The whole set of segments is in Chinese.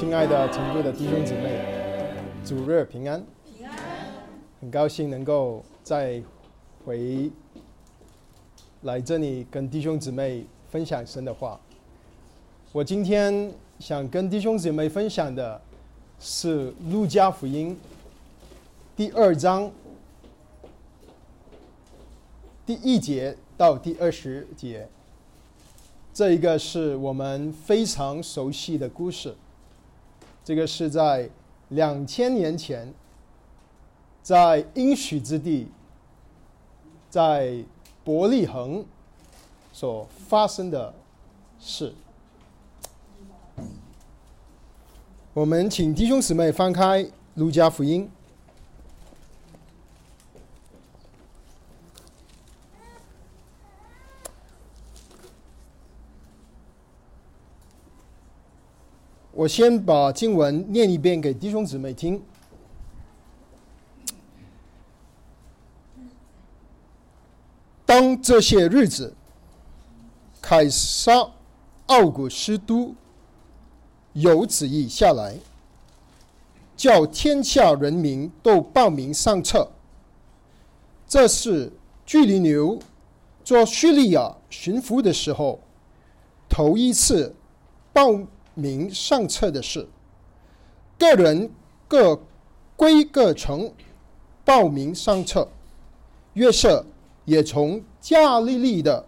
亲爱的成都的弟兄姊妹，主日平安！平安！很高兴能够再回来这里跟弟兄姊妹分享神的话。我今天想跟弟兄姊妹分享的是《路加福音》第二章第一节到第二十节。这一个是我们非常熟悉的故事。这个是在两千年前，在应许之地，在伯利恒所发生的事。我们请弟兄姊妹翻开《路加福音》。我先把经文念一遍给弟兄姊妹听。当这些日子，凯撒奥古斯都有旨意下来，叫天下人民都报名上册。这是距离牛做叙利亚巡抚的时候，头一次报。名上册的事，个人各归各城报名上册。约瑟也从加利利的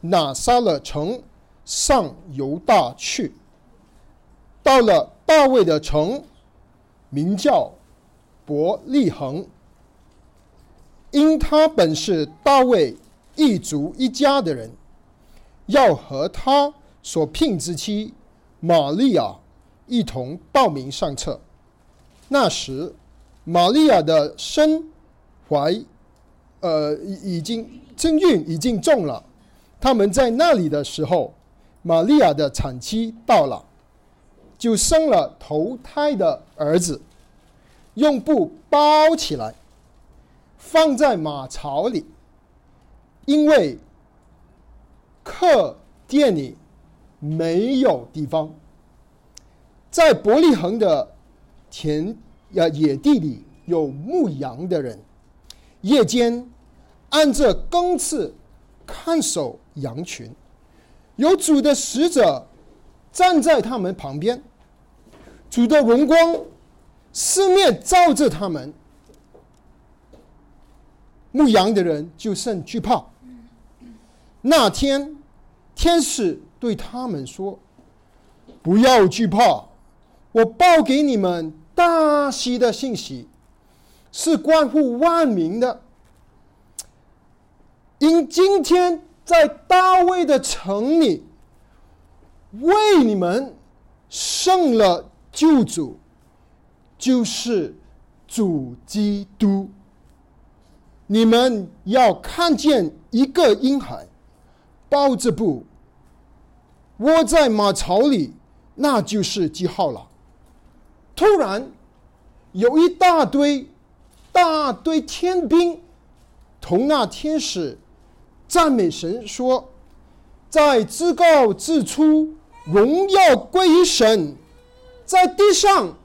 拿撒勒城上犹大去，到了大卫的城，名叫伯利恒，因他本是大卫一族一家的人，要和他所聘之妻。玛利亚一同报名上册。那时，玛利亚的身怀，呃，已经身孕已经重了。他们在那里的时候，玛利亚的产期到了，就生了头胎的儿子，用布包起来，放在马槽里，因为客店里。没有地方，在伯利恒的田呀野地里有牧羊的人，夜间按着更次看守羊群，有主的使者站在他们旁边，主的荣光四面照着他们，牧羊的人就甚惧怕。那天天使。对他们说：“不要惧怕，我报给你们大喜的信息，是关乎万民的。因今天在大卫的城里，为你们胜了救主，就是主基督。你们要看见一个婴孩抱着布。”窝在马槽里，那就是记号了。突然，有一大堆、大堆天兵同那天使赞美神说：“在至高至初，荣耀归于神；在地上，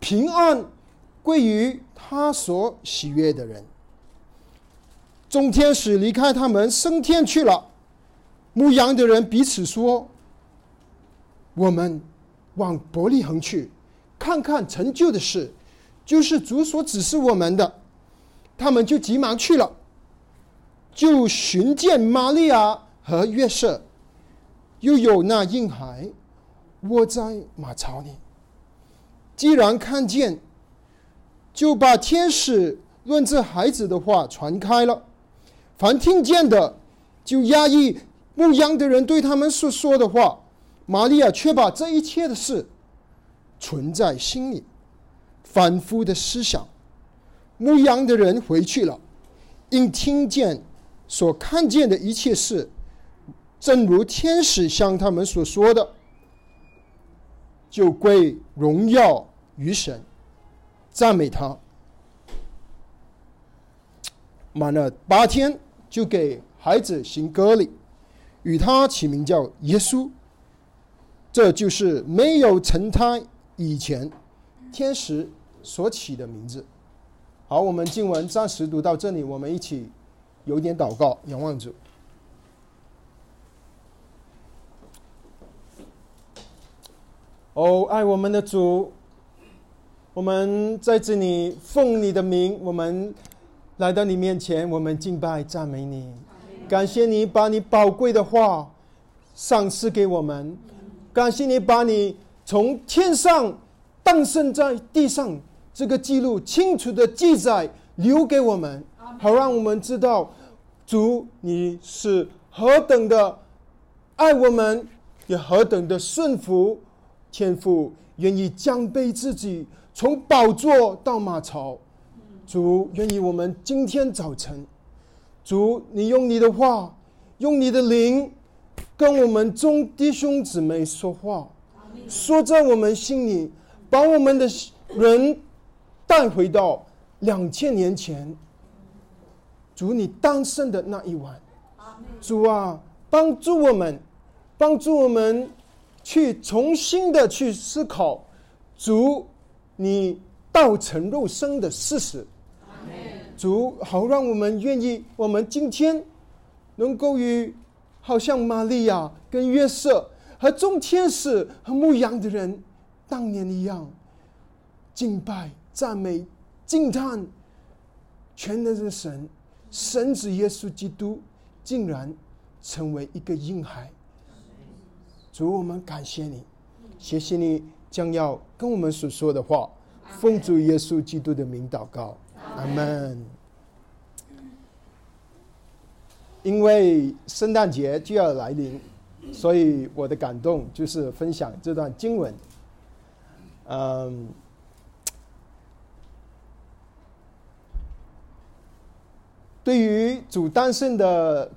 平安归于他所喜悦的人。”众天使离开他们升天去了。牧羊的人彼此说：“我们往伯利恒去，看看成就的事，就是主所指示我们的。”他们就急忙去了，就寻见玛利亚和约瑟，又有那婴孩卧在马槽里。既然看见，就把天使论这孩子的话传开了。凡听见的，就压抑。牧羊的人对他们所说的话，玛利亚却把这一切的事存在心里，反复的思想。牧羊的人回去了，因听见所看见的一切事，正如天使向他们所说的，就归荣耀于神，赞美他。满了八天，就给孩子行割礼。与他起名叫耶稣，这就是没有成胎以前天使所起的名字。好，我们经文暂时读到这里，我们一起有点祷告，仰望主。哦，爱我们的主，我们在这里奉你的名，我们来到你面前，我们敬拜赞美你，感谢你把你宝贵的话赏赐给我们，感谢你把你从天上诞生在地上这个记录清楚的记载留给我们，好让我们知道主你是何等的爱我们，也何等的顺服。天父愿意降卑自己，从宝座到马槽。主愿意我们今天早晨，主你用你的话，用你的灵，跟我们众弟兄姊妹说话，说在我们心里，把我们的人带回到两千年前，主你诞生的那一晚。主啊，帮助我们，帮助我们。去重新的去思考，主，你道成肉身的事实。主，好让我们愿意，我们今天能够与好像玛利亚跟约瑟和众天使和牧羊的人当年一样，敬拜、赞美、惊叹全能的神，神子耶稣基督竟然成为一个婴孩。主，我们感谢你，谢谢你将要跟我们所说的话，奉主耶稣基督的名祷告，阿门。因为圣诞节就要来临，所以我的感动就是分享这段经文。嗯，对于主诞生的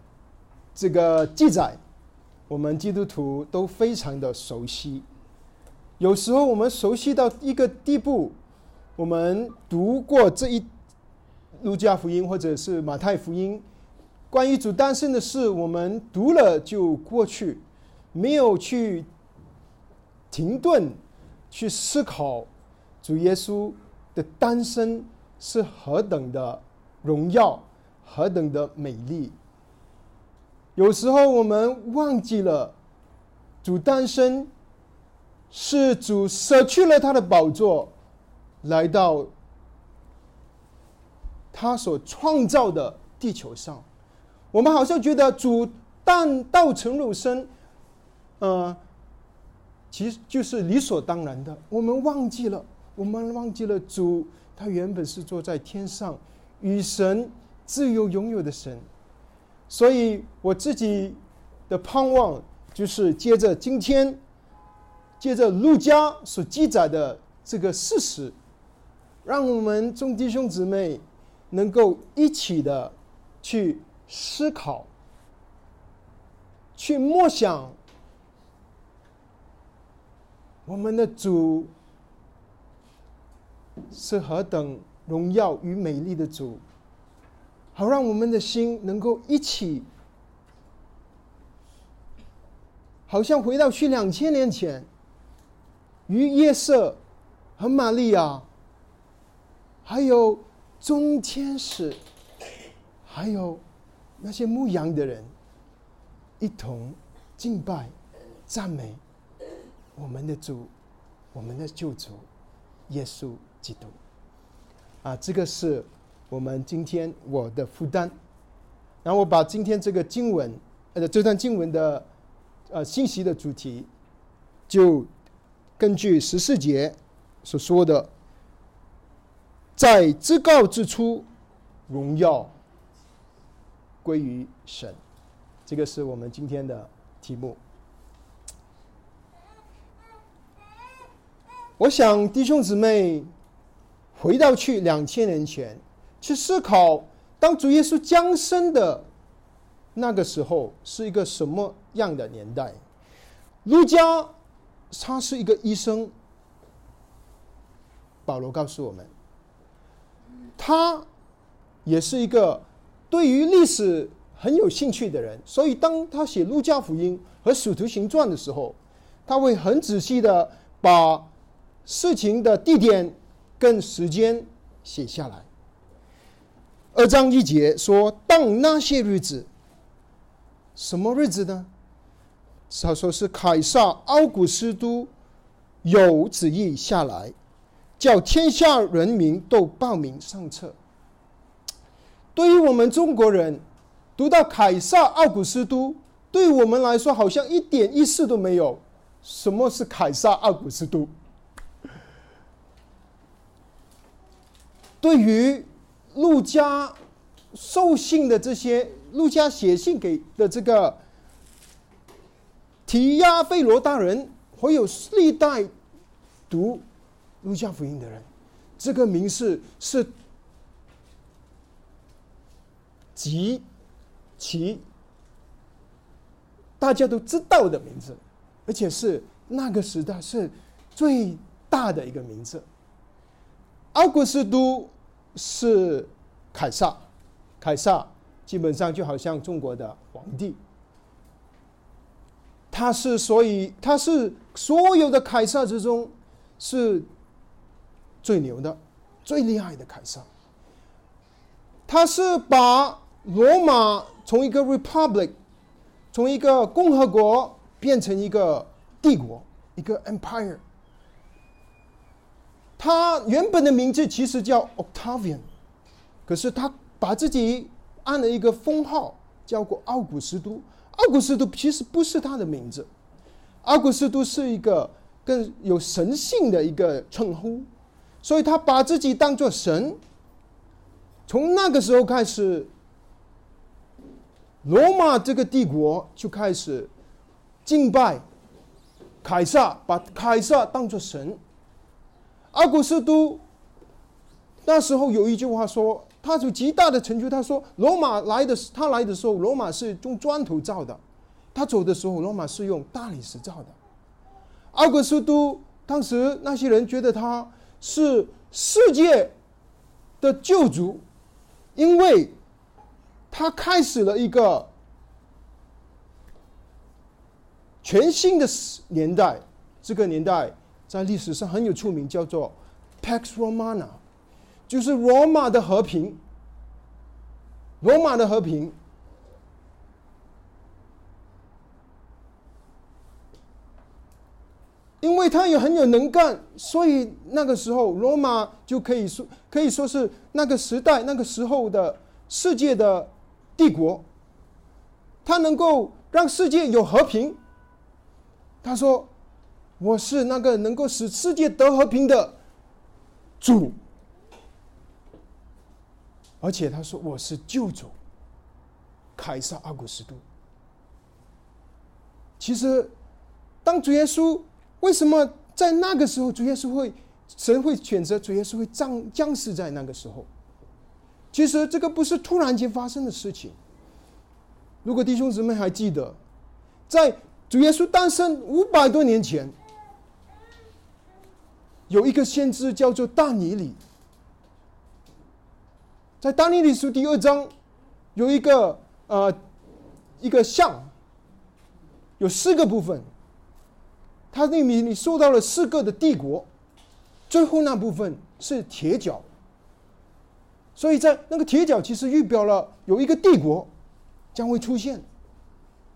这个记载。我们基督徒都非常的熟悉，有时候我们熟悉到一个地步，我们读过这一路加福音或者是马太福音，关于主诞生的事，我们读了就过去，没有去停顿去思考主耶稣的诞生是何等的荣耀，何等的美丽。有时候我们忘记了，主诞生是主舍去了他的宝座，来到他所创造的地球上。我们好像觉得主诞道成肉身，呃，其实就是理所当然的。我们忘记了，我们忘记了主他原本是坐在天上，与神自由拥有的神。所以我自己的盼望就是接着今天，接着陆家所记载的这个事实，让我们众弟兄姊妹能够一起的去思考，去默想我们的主是何等荣耀与美丽的主。好，让我们的心能够一起，好像回到去两千年前，与夜色和玛利亚，还有中天使，还有那些牧羊的人，一同敬拜、赞美我们的主，我们的救主耶稣基督。啊，这个是。我们今天我的负担，然后我把今天这个经文，呃，这段经文的呃信息的主题，就根据十四节所说的，在至高之初，荣耀归于神，这个是我们今天的题目。我想弟兄姊妹回到去两千年前。去思考，当主耶稣降生的那个时候是一个什么样的年代？路加他是一个医生，保罗告诉我们，他也是一个对于历史很有兴趣的人，所以当他写路加福音和使徒行传的时候，他会很仔细的把事情的地点跟时间写下来。二章一节说：“当那些日子，什么日子呢？他说是凯撒奥古斯都有旨意下来，叫天下人民都报名上册。对于我们中国人，读到凯撒奥古斯都，对我们来说好像一点意思都没有。什么是凯撒奥古斯都？对于陆家受信的这些，陆家写信给的这个。提亚费罗大人，会有历代读路加福音的人，这个名字是极其大家都知道的名字，而且是那个时代是最大的一个名字。奥古斯都是凯撒，凯撒基本上就好像中国的皇帝。他是所以他是所有的凯撒之中是最牛的、最厉害的凯撒。他是把罗马从一个 republic，从一个共和国变成一个帝国，一个 empire。他原本的名字其实叫 Octavian，可是他把自己按了一个封号，叫过奥古斯都。奥古斯都其实不是他的名字，奥古斯都是一个更有神性的一个称呼，所以他把自己当做神。从那个时候开始，罗马这个帝国就开始敬拜凯撒，把凯撒当做神。阿古斯都那时候有一句话说。他有极大的成就。他说：“罗马来的，他来的时候，罗马是用砖头造的；他走的时候，罗马是用大理石造的。”阿古斯都当时那些人觉得他是世界的救主，因为他开始了一个全新的年代。这个年代在历史上很有出名，叫做 Pax Romana。就是罗马的和平，罗马的和平，因为他也很有能干，所以那个时候罗马就可以说可以说是那个时代那个时候的世界的帝国，他能够让世界有和平。他说：“我是那个能够使世界得和平的主。”而且他说：“我是救主，凯撒阿古斯都。”其实，当主耶稣为什么在那个时候，主耶稣会神会选择主耶稣会降降世在那个时候？其实这个不是突然间发生的事情。如果弟兄姊妹还记得，在主耶稣诞生五百多年前，有一个先知叫做大尼里。在《大尼里书》第二章，有一个呃一个像，有四个部分。它里你受到了四个的帝国，最后那部分是铁角。所以在那个铁角其实预表了有一个帝国将会出现，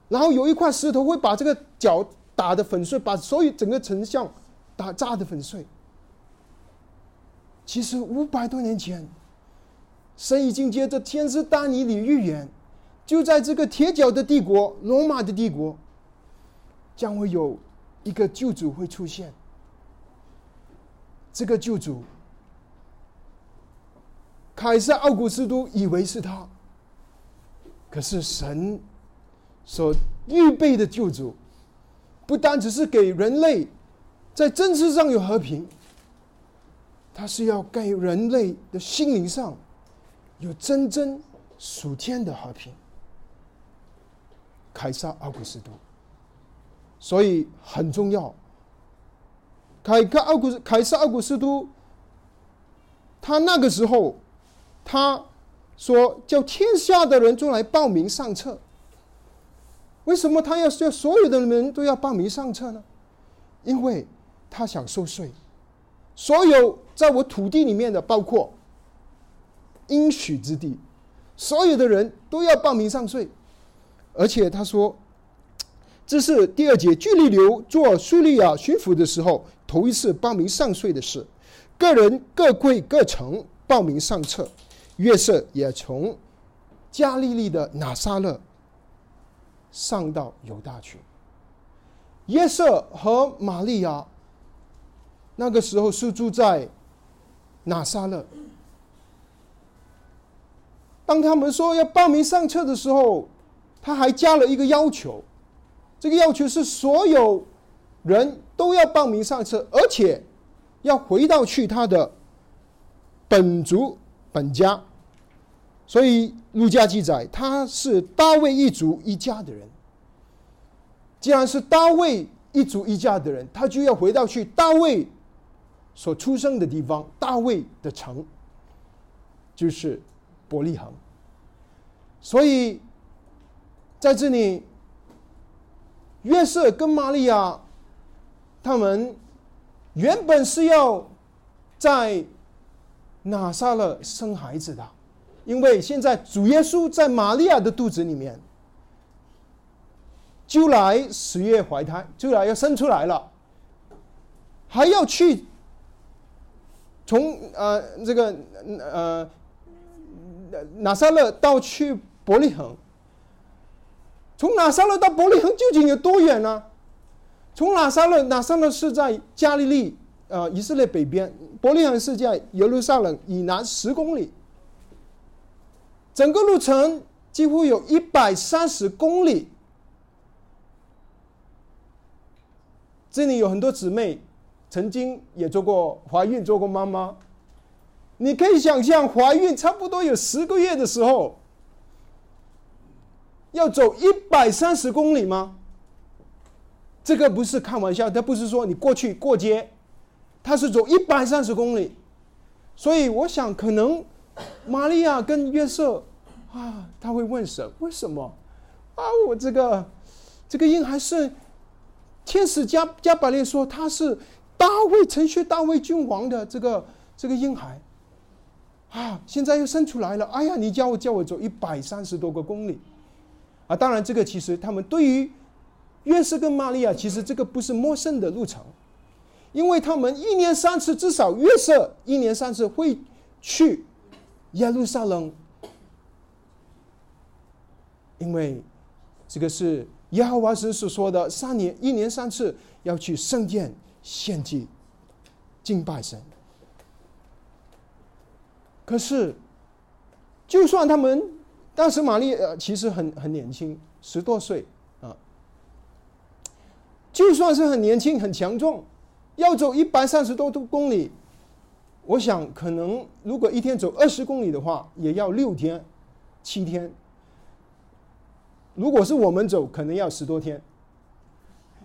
然后有一块石头会把这个角打的粉碎，把所有整个城像打炸的粉碎。其实五百多年前。神已经接着天使丹尼里预言，就在这个铁脚的帝国——罗马的帝国，将会有一个救主会出现。这个救主，凯撒奥古斯都以为是他，可是神所预备的救主，不单只是给人类在政治上有和平，他是要给人类的心灵上。有真正属天的和平，凯撒奥古斯都，所以很重要。凯克奥古斯凯撒奥古斯都，他那个时候，他说叫天下的人都来报名上册。为什么他要叫所有的人都要报名上册呢？因为他想收税，所有在我土地里面的，包括应许之地，所有的人都要报名上税。而且他说，这是第二节距离流做叙利亚巡抚的时候头一次报名上税的事。个人各贵各城报名上册，约瑟也从加利利的拿撒勒上到犹大去。约瑟和玛利亚那个时候是住在拿撒勒。当他们说要报名上册的时候，他还加了一个要求，这个要求是所有人都要报名上册，而且。要回到去他的本族本家，所以路加记载他是大卫一族一家的人。既然是大卫一族一家的人，他就要回到去大卫所出生的地方，大卫的城，就是伯利恒。所以在这里，约瑟跟玛利亚他们。原本是要在拿撒勒生孩子的，因为现在主耶稣在玛利亚的肚子里面，就来十月怀胎，就来要生出来了，还要去从呃这个呃拿撒勒到去伯利恒，从拿撒勒到伯利恒究竟有多远呢？从拿撒勒，拿撒勒是在加利利，呃，以色列北边；伯利恒是在耶路撒冷以南十公里。整个路程几乎有一百三十公里。这里有很多姊妹，曾经也做过怀孕，做过妈妈。你可以想象，怀孕差不多有十个月的时候，要走一百三十公里吗？这个不是开玩笑，他不是说你过去过街，他是走一百三十公里，所以我想可能玛利亚跟约瑟啊，他会问神为什么啊？我这个这个婴孩是天使加加百列说他是大卫承续大卫君王的这个这个婴孩啊，现在又生出来了，哎呀，你叫我叫我走一百三十多个公里啊！当然，这个其实他们对于。约瑟跟玛利亚其实这个不是陌生的路程，因为他们一年三次，至少约瑟一年三次会去耶路撒冷，因为这个是耶和华神所说的，三年一年三次要去圣殿献祭敬拜神。可是，就算他们当时玛丽呃其实很很年轻，十多岁啊。就算是很年轻、很强壮，要走一百三十多多公里，我想可能如果一天走二十公里的话，也要六天、七天。如果是我们走，可能要十多天，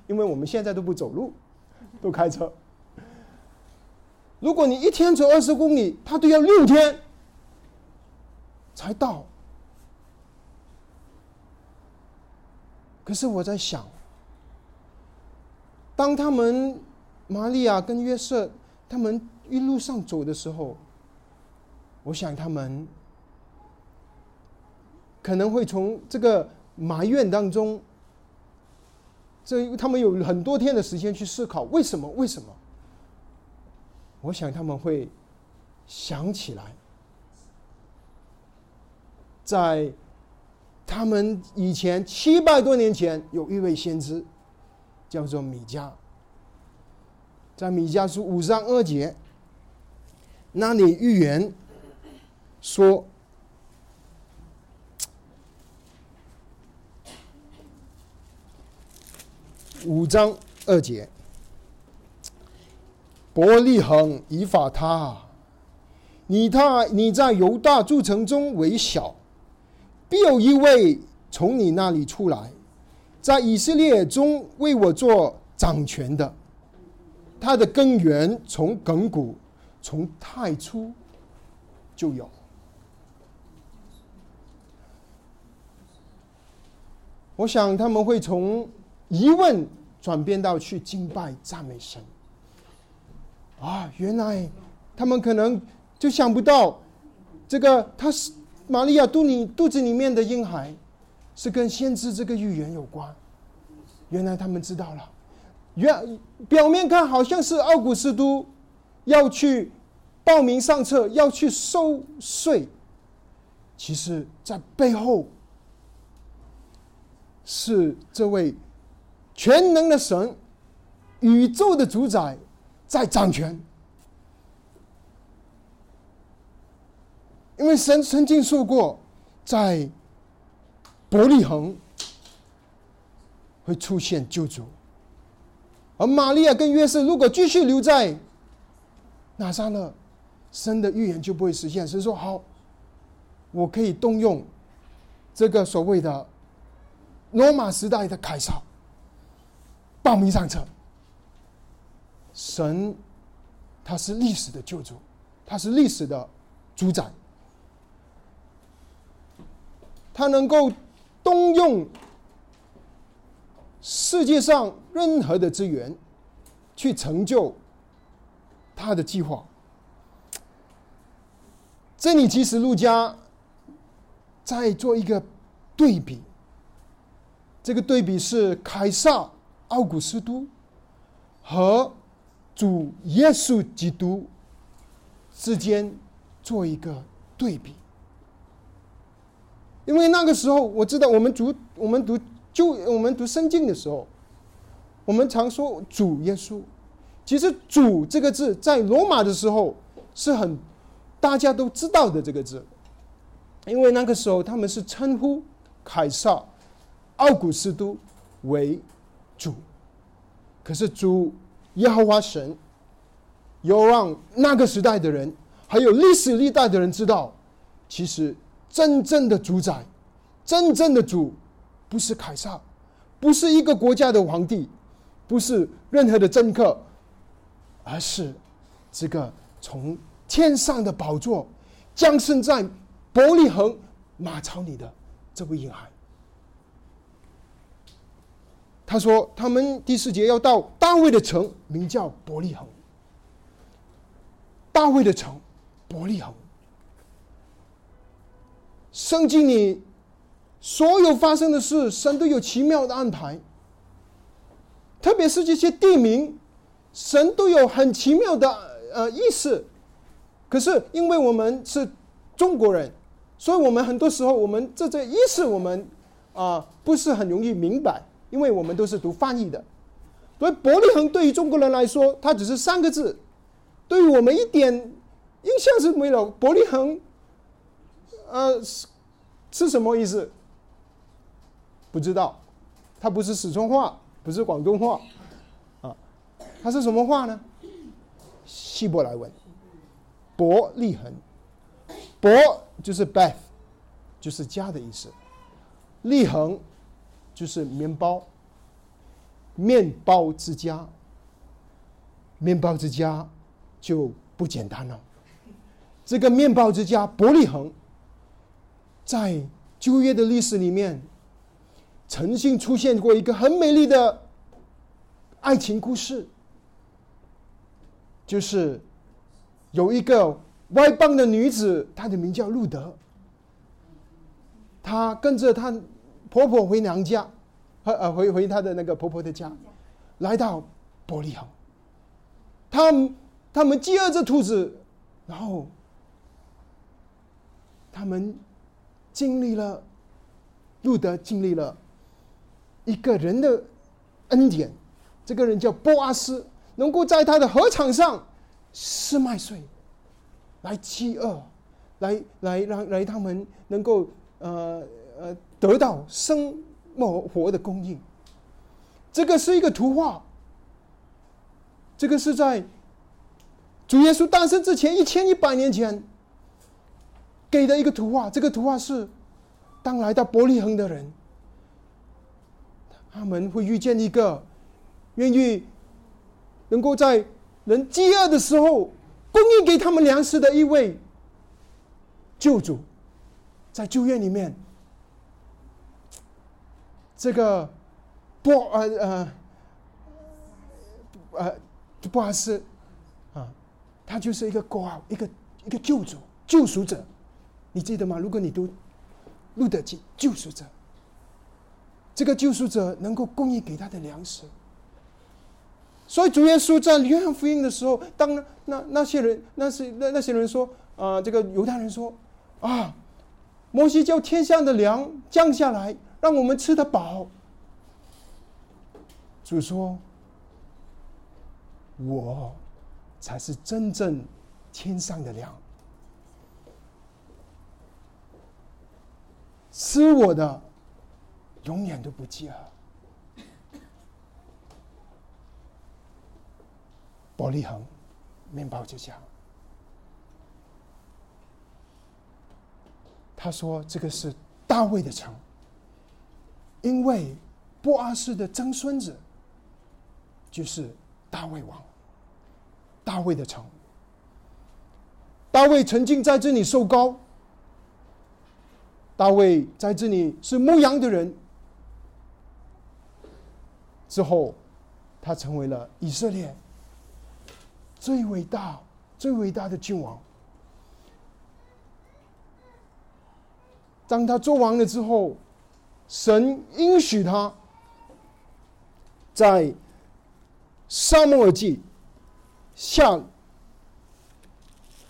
因为我们现在都不走路，都开车。如果你一天走二十公里，他都要六天才到。可是我在想。当他们玛利亚跟约瑟他们一路上走的时候，我想他们可能会从这个埋怨当中，这他们有很多天的时间去思考为什么？为什么？我想他们会想起来，在他们以前七百多年前有一位先知。叫做米迦，在米迦书五章二节，那里预言说，五章二节，伯利恒以法他，你他你在犹大诸城中为小，必有一位从你那里出来。在以色列中为我做掌权的，他的根源从亘古，从太初就有。我想他们会从疑问转变到去敬拜赞美神。啊，原来他们可能就想不到，这个他是玛利亚肚里肚子里面的婴孩，是跟先知这个预言有关。原来他们知道了，原表面看好像是奥古斯都要去报名上册，要去收税，其实在背后是这位全能的神、宇宙的主宰。在掌权，因为神曾经说过，在伯利恒会出现救主，而玛利亚跟约瑟如果继续留在拿撒勒，神的预言就不会实现。所以说，好，我可以动用这个所谓的罗马时代的凯撒报名上车。神，他是历史的救主，他是历史的主宰，他能够动用世界上任何的资源去成就他的计划。这里其实陆家在做一个对比，这个对比是凯撒奥古斯都和。主耶稣基督之间做一个对比，因为那个时候我知道，我们读我们读就我们读圣经的时候，我们常说主耶稣。其实“主”这个字在罗马的时候是很大家都知道的这个字，因为那个时候他们是称呼凯撒奥古斯都为主，可是主。耶和华神，有让那个时代的人，还有历史历代的人知道，其实真正的主宰，真正的主，不是凯撒，不是一个国家的皇帝，不是任何的政客，而是这个从天上的宝座降生在伯利恒马槽里的这位婴孩。他说：“他们第四节要到大卫的城，名叫伯利恒。大卫的城，伯利恒。圣经里所有发生的事，神都有奇妙的安排。特别是这些地名，神都有很奇妙的呃意思。可是因为我们是中国人，所以我们很多时候，我们这这意思，我们啊不是很容易明白。”因为我们都是读翻译的，所以伯利恒对于中国人来说，它只是三个字，对于我们一点印象是没有。伯利恒，呃，是是什么意思？不知道，它不是四川话，不是广东话，啊，它是什么话呢？希伯来文，伯利恒，伯就是 Beth，就是家的意思，利恒。就是面包，面包之家，面包之家就不简单了。这个面包之家伯利恒，在旧约的历史里面，曾经出现过一个很美丽的爱情故事，就是有一个外邦的女子，她的名叫路德，她跟着她。婆婆回娘家，和呃回回她的那个婆婆的家，来到伯利恒。他们他们饥饿着兔子，然后他们经历了路德经历了一个人的恩典，这个人叫波阿斯，能够在他的禾场上施麦穗，来饥饿，来来让来他们能够呃呃。得到生活活的供应，这个是一个图画。这个是在主耶稣诞生之前一千一百年前给的一个图画。这个图画是当来到伯利恒的人，他们会遇见一个愿意能够在人饥饿的时候供应给他们粮食的一位救主，在旧约里面。这个波呃呃呃，不好意思，啊，他就是一个 God，一个一个救主、救赎者，你记得吗？如果你读路德记，救赎者，这个救赎者能够供应给他的粮食。所以主耶稣在约翰福音的时候，当那那些人，那是那那些人说，啊，这个犹太人说，啊，摩西叫天上的粮降下来，让我们吃得饱。主说，我才是真正天上的粮，吃我的，永远都不饥饿。伯利恒，面包就讲，他说这个是大卫的城，因为波阿斯的曾孙子就是大卫王，大卫的城。大卫曾经在这里受高，大卫在这里是牧羊的人，之后他成为了以色列。最伟大、最伟大的君王，当他做完了之后，神允许他在沙漠记下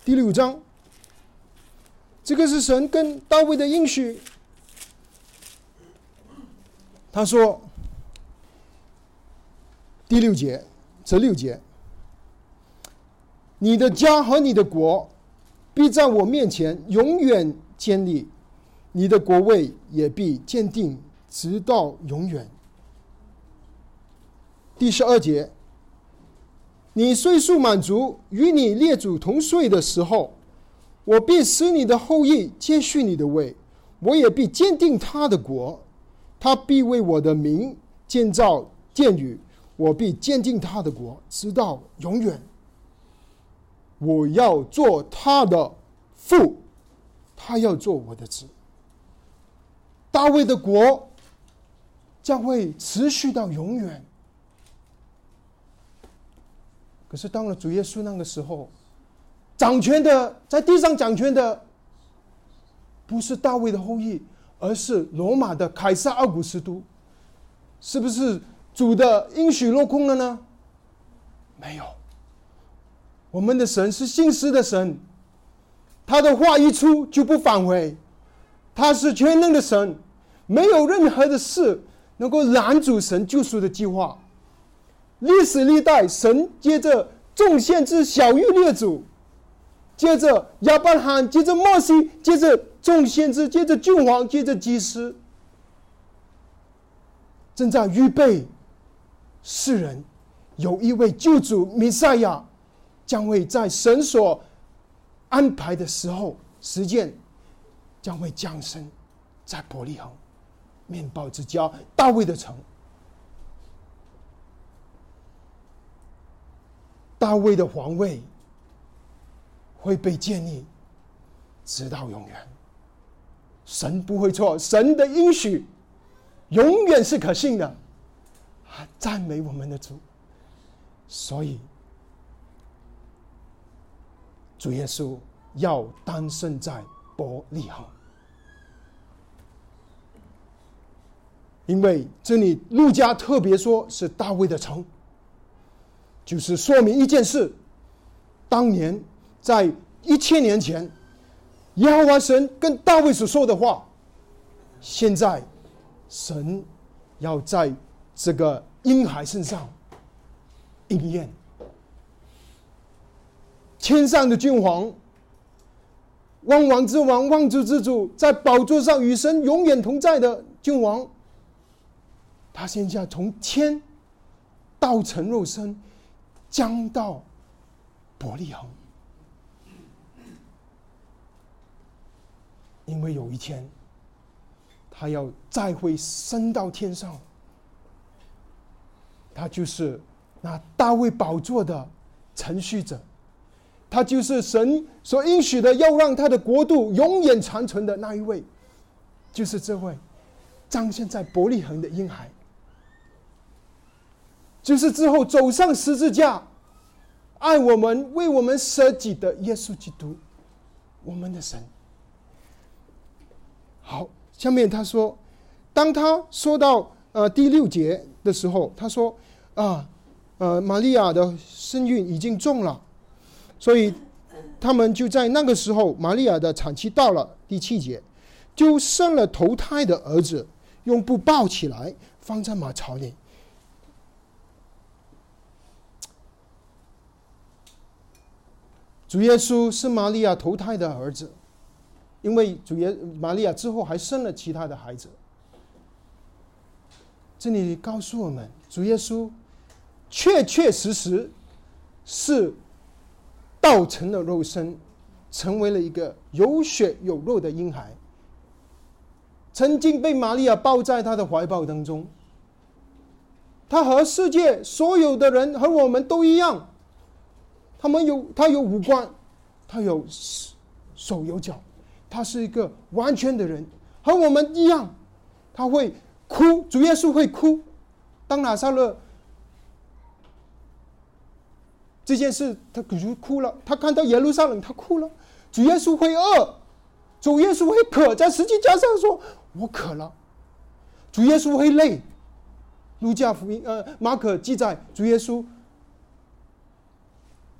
第六章。这个是神跟大卫的应许。他说：“第六节，这六节。”你的家和你的国，必在我面前永远建立；你的国位也必坚定，直到永远。第十二节，你岁数满足，与你列祖同岁的时候，我必使你的后裔接续你的位，我也必坚定他的国，他必为我的名建造殿宇，我必坚定他的国，直到永远。我要做他的父，他要做我的子。大卫的国将会持续到永远。可是，当了主耶稣那个时候，掌权的在地上掌权的，不是大卫的后裔，而是罗马的凯撒奥古斯都。是不是主的应许落空了呢？没有。我们的神是信实的神，他的话一出就不返回，他是全能的神，没有任何的事能够拦阻神救赎的计划。历史历代，神接着众先知小玉列祖，接着亚伯罕，接着摩西，接着众先知，接着君王，接着祭司，正在预备世人有一位救主弥赛亚。将会在神所安排的时候，时间将会降生在伯利恒，面包之家大卫的城，大卫的皇位会被建立，直到永远。神不会错，神的应许永远是可信的。啊，赞美我们的主，所以。主耶稣要诞生在伯利恒，因为这里路加特别说是大卫的城，就是说明一件事：当年在一千年前，耶和华神跟大卫所说的话，现在神要在这个婴孩身上应验。天上的君王，万王之王，万主之主，在宝座上与神永远同在的君王，他现在从天道成肉身，将到伯利恒，因为有一天，他要再会升到天上，他就是那大卫宝座的承续者。他就是神所应许的，要让他的国度永远长存的那一位，就是这位彰显在伯利恒的婴孩，就是之后走上十字架，爱我们、为我们舍己的耶稣基督，我们的神。好，下面他说，当他说到呃第六节的时候，他说啊，呃，玛利亚的身孕已经重了，所以他们就在那个时候，玛利亚的产期到了第七节，就生了头胎的儿子，用布包起来，放在马槽里。主耶稣是玛利亚投胎的儿子，因为主耶玛利亚之后还生了其他的孩子。这里告诉我们，主耶稣确确实实是道成了肉身，成为了一个有血有肉的婴孩，曾经被玛利亚抱在他的怀抱当中。他和世界所有的人和我们都一样。他们有，他有五官，他有手有脚，他是一个完全的人，和我们一样。他会哭，主耶稣会哭。当拿撒勒这件事，他可就哭了。他看到耶路撒冷，他哭了。主耶稣会饿，主耶稣会渴，在十字架上说：“我渴了。”主耶稣会累。路加福音，呃，马可记载主耶稣。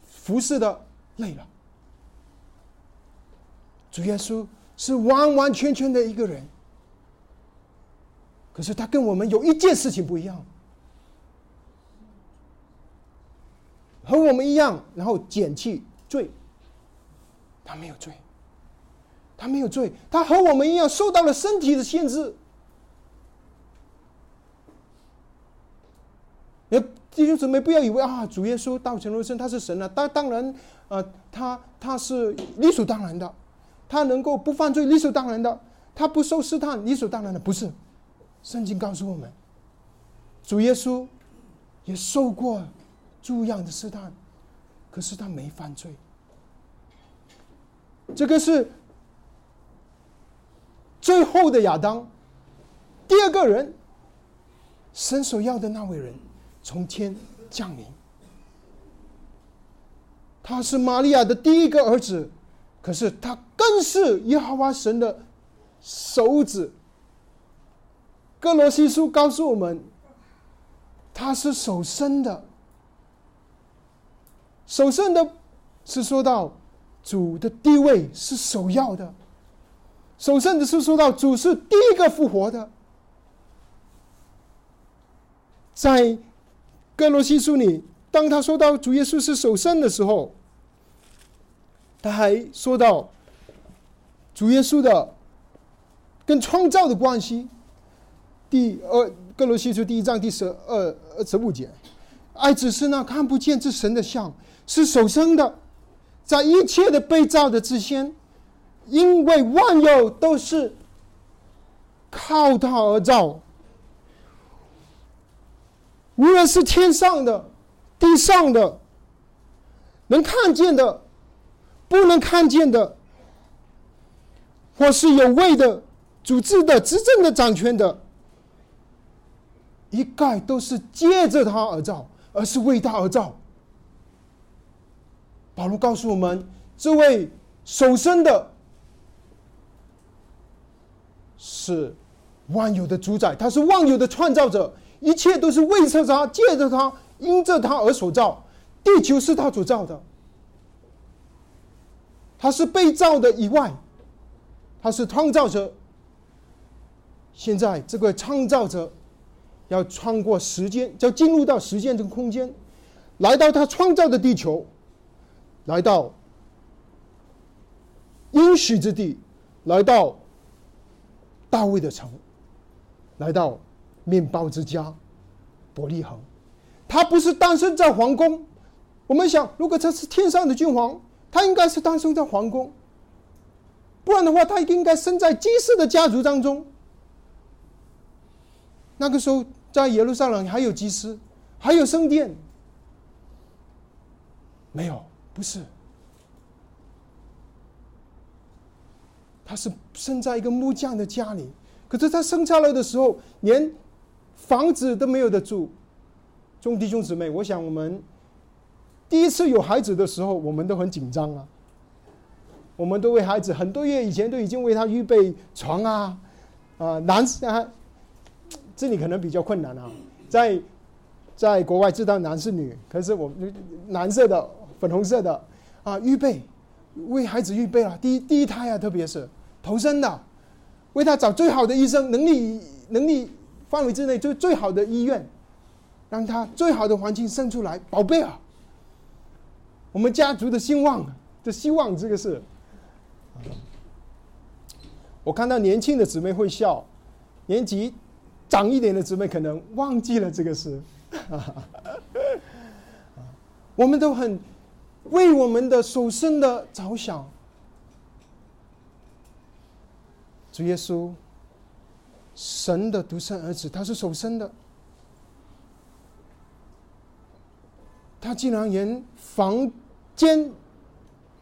服侍的累了，主耶稣是完完全全的一个人，可是他跟我们有一件事情不一样，和我们一样，然后减去罪，他没有罪，他没有罪，他和我们一样受到了身体的限制，也。弟兄姊妹，不要以为啊，主耶稣道成肉身，他是神啊。当当然，呃，他他是理所当然的，他能够不犯罪，理所当然的，他不受试探，理所当然的，不是。圣经告诉我们，主耶稣也受过猪一样的试探，可是他没犯罪。这个是最后的亚当，第二个人，神所要的那位人。从天降临，他是玛利亚的第一个儿子，可是他更是耶和华神的首子。哥罗西书告诉我们，他是首生的。首生的是说到主的地位是首要的，首生的是说到主是第一个复活的，在。哥罗西书里，当他说到主耶稣是首圣的时候，他还说到主耶稣的跟创造的关系。第二，哥罗西书第一章第十二十五节，爱只是那看不见之神的像，是首生的，在一切的被造的之先，因为万有都是靠他而造。无论是天上的、地上的、能看见的、不能看见的，或是有位的、组织的、执政的、掌权的，一概都是借着他而造，而是为他而造。保罗告诉我们，这位首生的，是万有的主宰，他是万有的创造者。一切都是为着他，借着他，因着他而所造。地球是他所造的，他是被造的以外，他是创造者。现在这个创造者要穿过时间，要进入到时间这个空间，来到他创造的地球，来到应许之地，来到大卫的城，来到。面包之家，伯利恒，他不是诞生在皇宫。我们想，如果他是天上的君王，他应该是诞生在皇宫。不然的话，他应该生在祭司的家族当中。那个时候，在耶路撒冷还有祭司，还有圣殿。没有，不是。他是生在一个木匠的家里，可是他生下来的时候，连。房子都没有得住，众弟兄姊妹，我想我们第一次有孩子的时候，我们都很紧张啊。我们都为孩子很多月以前都已经为他预备床啊，啊，男啊，这里可能比较困难啊。在在国外知道男是女，可是我们蓝色的、粉红色的啊，预备为孩子预备了第一第一胎啊，特别是头生的，为他找最好的医生，能力能力范围之内最最好的医院，让他最好的环境生出来，宝贝啊！我们家族的兴旺的希望，这个是。我看到年轻的姊妹会笑，年纪长一点的姊妹可能忘记了这个事。我们都很为我们的首生的着想。主耶稣，神的独生儿子，他是首生的，他竟然连房间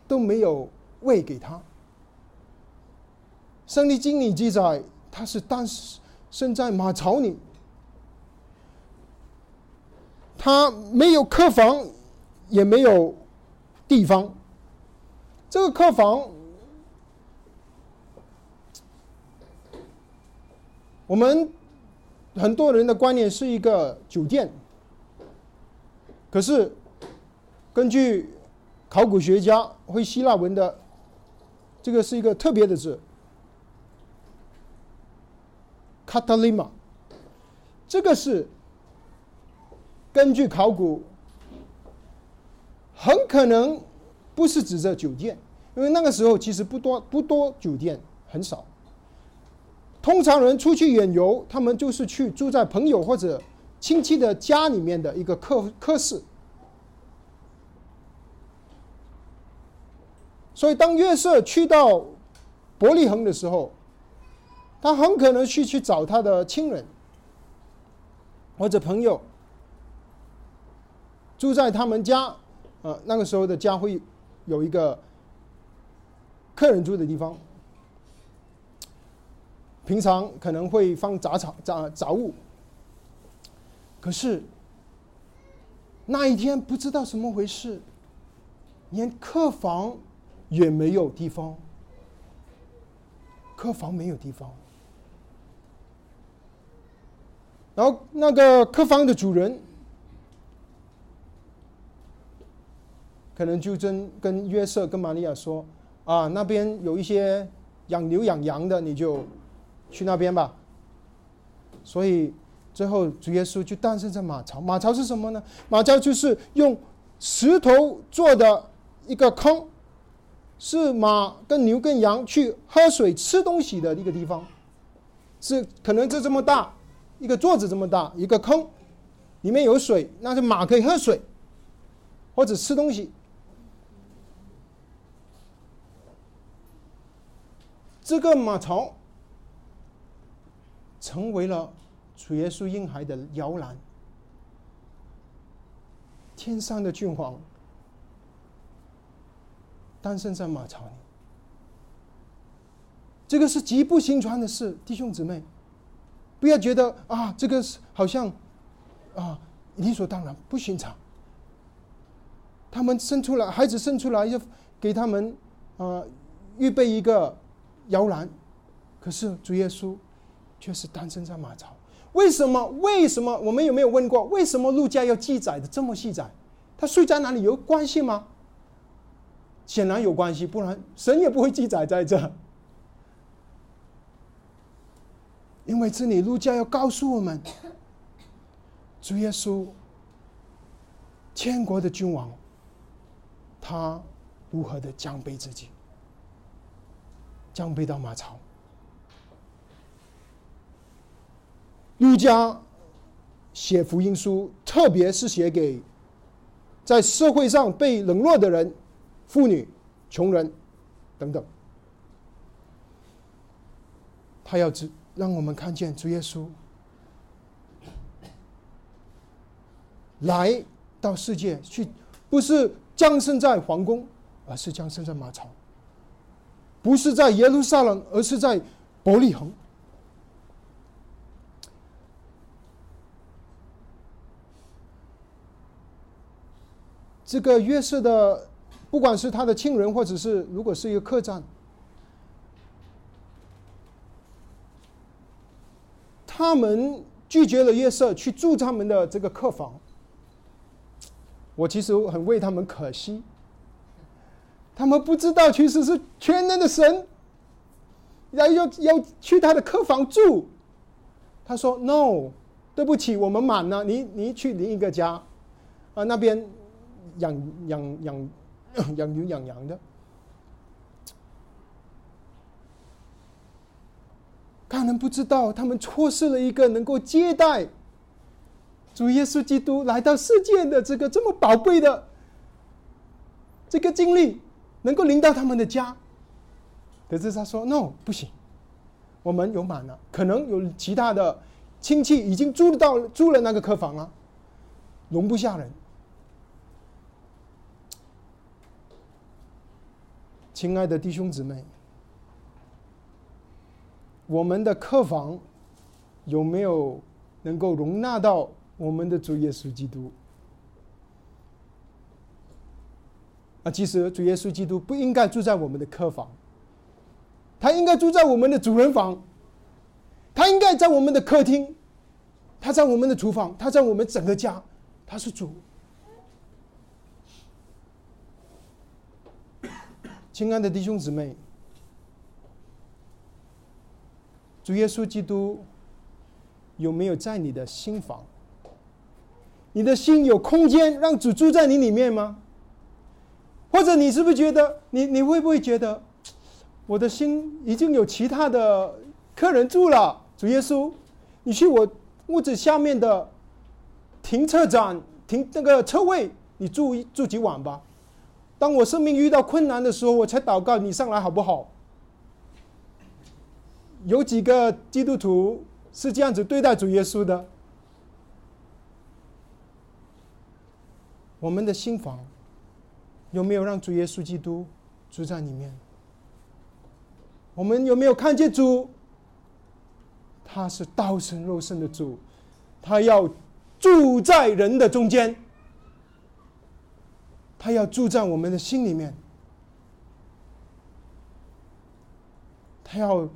都没有喂给他。圣经里记载，他是诞生在马槽里，他没有客房，也没有地方。这个客房，我们很多人的观念是一个酒店，可是根据考古学家会希腊文的，这个是一个特别的字。卡塔利玛，这个是根据考古，很可能不是指着酒店，因为那个时候其实不多不多酒店，很少。通常人出去远游，他们就是去住在朋友或者亲戚的家里面的一个客客室。所以当约瑟去到伯利恒的时候。他很可能去去找他的亲人或者朋友，住在他们家。呃，那个时候的家会有一个客人住的地方，平常可能会放杂草、杂杂物。可是那一天不知道什么回事，连客房也没有地方，客房没有地方。然后那个客房的主人，可能就跟跟约瑟跟玛利亚说：“啊，那边有一些养牛养羊的，你就去那边吧。”所以最后主耶稣就诞生在马槽。马槽是什么呢？马槽就是用石头做的一个坑，是马跟牛跟羊去喝水吃东西的一个地方，是可能就这么大。一个桌子这么大，一个坑，里面有水，那是马可以喝水，或者吃东西。这个马槽成为了主耶稣婴孩的摇篮，天上的君王诞生在马槽里，这个是极不寻常的事，弟兄姊妹。不要觉得啊，这个是好像啊理所当然不寻常。他们生出来孩子生出来要给他们啊预备一个摇篮，可是主耶稣却是诞生在马槽。为什么？为什么？我们有没有问过？为什么路加要记载的这么细窄？他睡在哪里有关系吗？显然有关系，不然神也不会记载在这。因为这里路加要告诉我们，主耶稣，天国的君王，他如何的降卑自己，降卑到马槽。路加写福音书，特别是写给在社会上被冷落的人、妇女、穷人等等，他要知。让我们看见主耶稣来到世界去，不是降生在皇宫，而是降生在马槽；不是在耶路撒冷，而是在伯利恒。这个约瑟的，不管是他的亲人，或者是如果是一个客栈，他们拒绝了约瑟去住他们的这个客房。我其实很为他们可惜，他们不知道其实是全能的神要要要去他的客房住。他说：“No，对不起，我们满了，你你去另一个家，啊那边。”养养养 养牛养羊的，他们不知道他们错失了一个能够接待主耶稣基督来到世界的这个这么宝贵的这个经历，能够临到他们的家。得知他说：“No，不行，我们有满了，可能有其他的亲戚已经租到租了那个客房了，容不下人。”亲爱的弟兄姊妹，我们的客房有没有能够容纳到我们的主耶稣基督？啊，其实主耶稣基督不应该住在我们的客房，他应该住在我们的主人房，他应该在我们的客厅，他在我们的厨房，他在我们整个家，他是主。亲爱的弟兄姊妹，主耶稣基督有没有在你的心房？你的心有空间让主住在你里面吗？或者你是不是觉得，你你会不会觉得，我的心已经有其他的客人住了？主耶稣，你去我屋子下面的停车场停那个车位，你住住几晚吧。当我生命遇到困难的时候，我才祷告你上来好不好？有几个基督徒是这样子对待主耶稣的？我们的心房有没有让主耶稣基督住在里面？我们有没有看见主？他是道成肉身的主，他要住在人的中间。他要住在我们的心里面，他要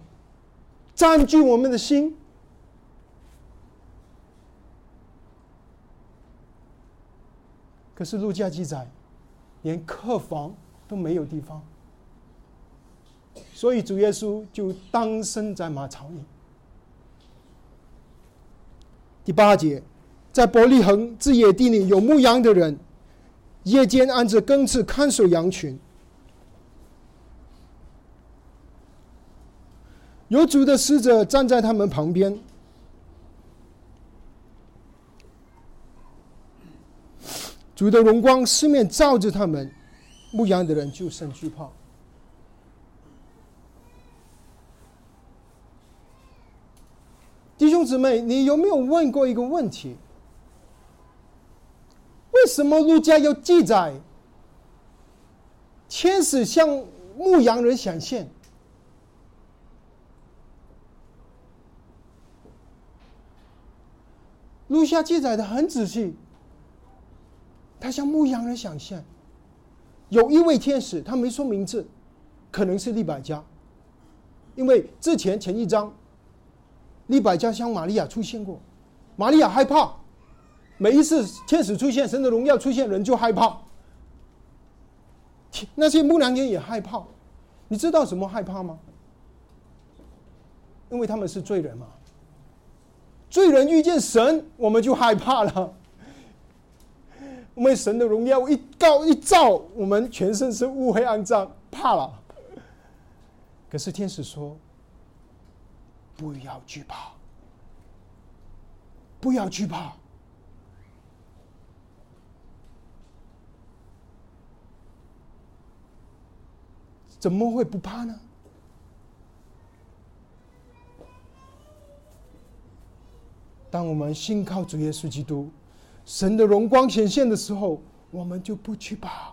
占据我们的心。可是路加记载，连客房都没有地方，所以主耶稣就当身在马槽里。第八节，在伯利恒之野地里有牧羊的人。夜间按着更次看守羊群，有主的使者站在他们旁边，主的荣光四面照着他们，牧羊的人就生惧怕。弟兄姊妹，你有没有问过一个问题？为什么路加要记载天使向牧羊人显现？路加记载的很仔细，他向牧羊人显现，有一位天使，他没说名字，可能是利百加，因为之前前一章，利百加向玛利亚出现过，玛利亚害怕。每一次天使出现，神的荣耀出现，人就害怕。那些牧羊人也害怕。你知道什么害怕吗？因为他们是罪人嘛。罪人遇见神，我们就害怕了。为神的荣耀一高一照，我们全身是乌黑肮脏，怕了。可是天使说：“不要惧怕，不要惧怕。”怎么会不怕呢？当我们信靠主耶稣基督，神的荣光显现的时候，我们就不惧怕。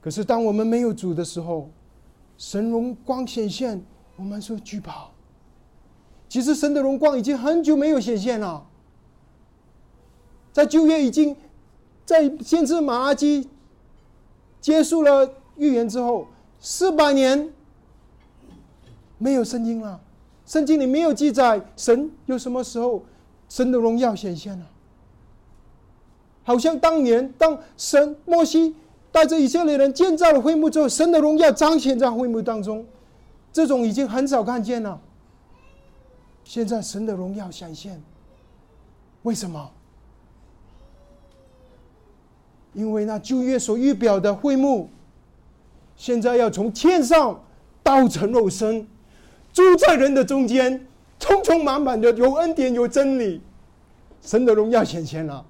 可是当我们没有主的时候，神荣光显现，我们说惧怕。其实神的荣光已经很久没有显现了，在旧约已经在先知马拉基结束了预言之后，四百年没有声音了，圣经里没有记载神有什么时候神的荣耀显现了。好像当年当神摩西带着以色列人建造了会幕之后，神的荣耀彰显在会幕当中，这种已经很少看见了。现在神的荣耀显现，为什么？因为那旧约所预表的会幕，现在要从天上道成肉身，住在人的中间，充充满满的有恩典有真理，神的荣耀显现了。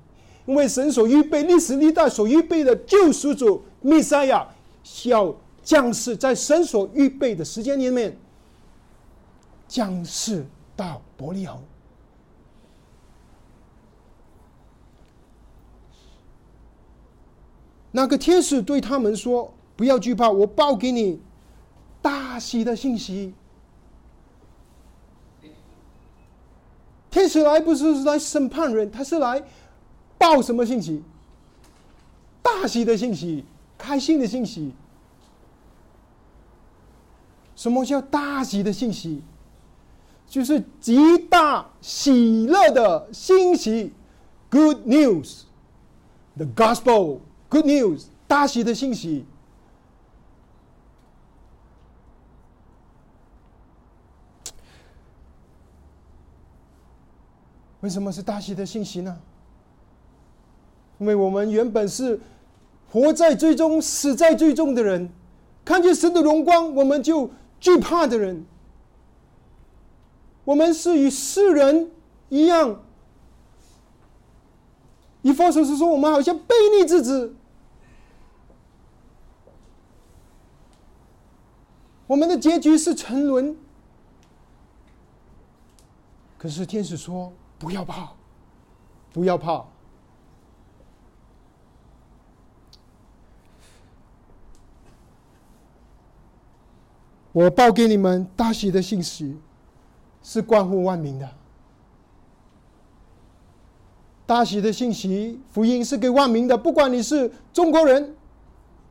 因为神所预备历史历代所预备的救赎主弥赛亚，要降世在神所预备的时间里面降世到伯利恒。那个天使对他们说：“不要惧怕，我报给你大喜的信息。天使来不是来审判人，他是来。”报什么信息？大喜的信息，开心的信息。什么叫大喜的信息？就是极大喜乐的信息，Good news，the gospel，Good news，大喜的信息。为什么是大喜的信息呢？因为我们原本是活在最终、死在最终的人，看见神的荣光，我们就惧怕的人。我们是与世人一样，以佛所是说，我们好像悖逆之子。我们的结局是沉沦。可是天使说：“不要怕，不要怕。”我报给你们大喜的信息，是关乎万民的。大喜的信息，福音是给万民的，不管你是中国人、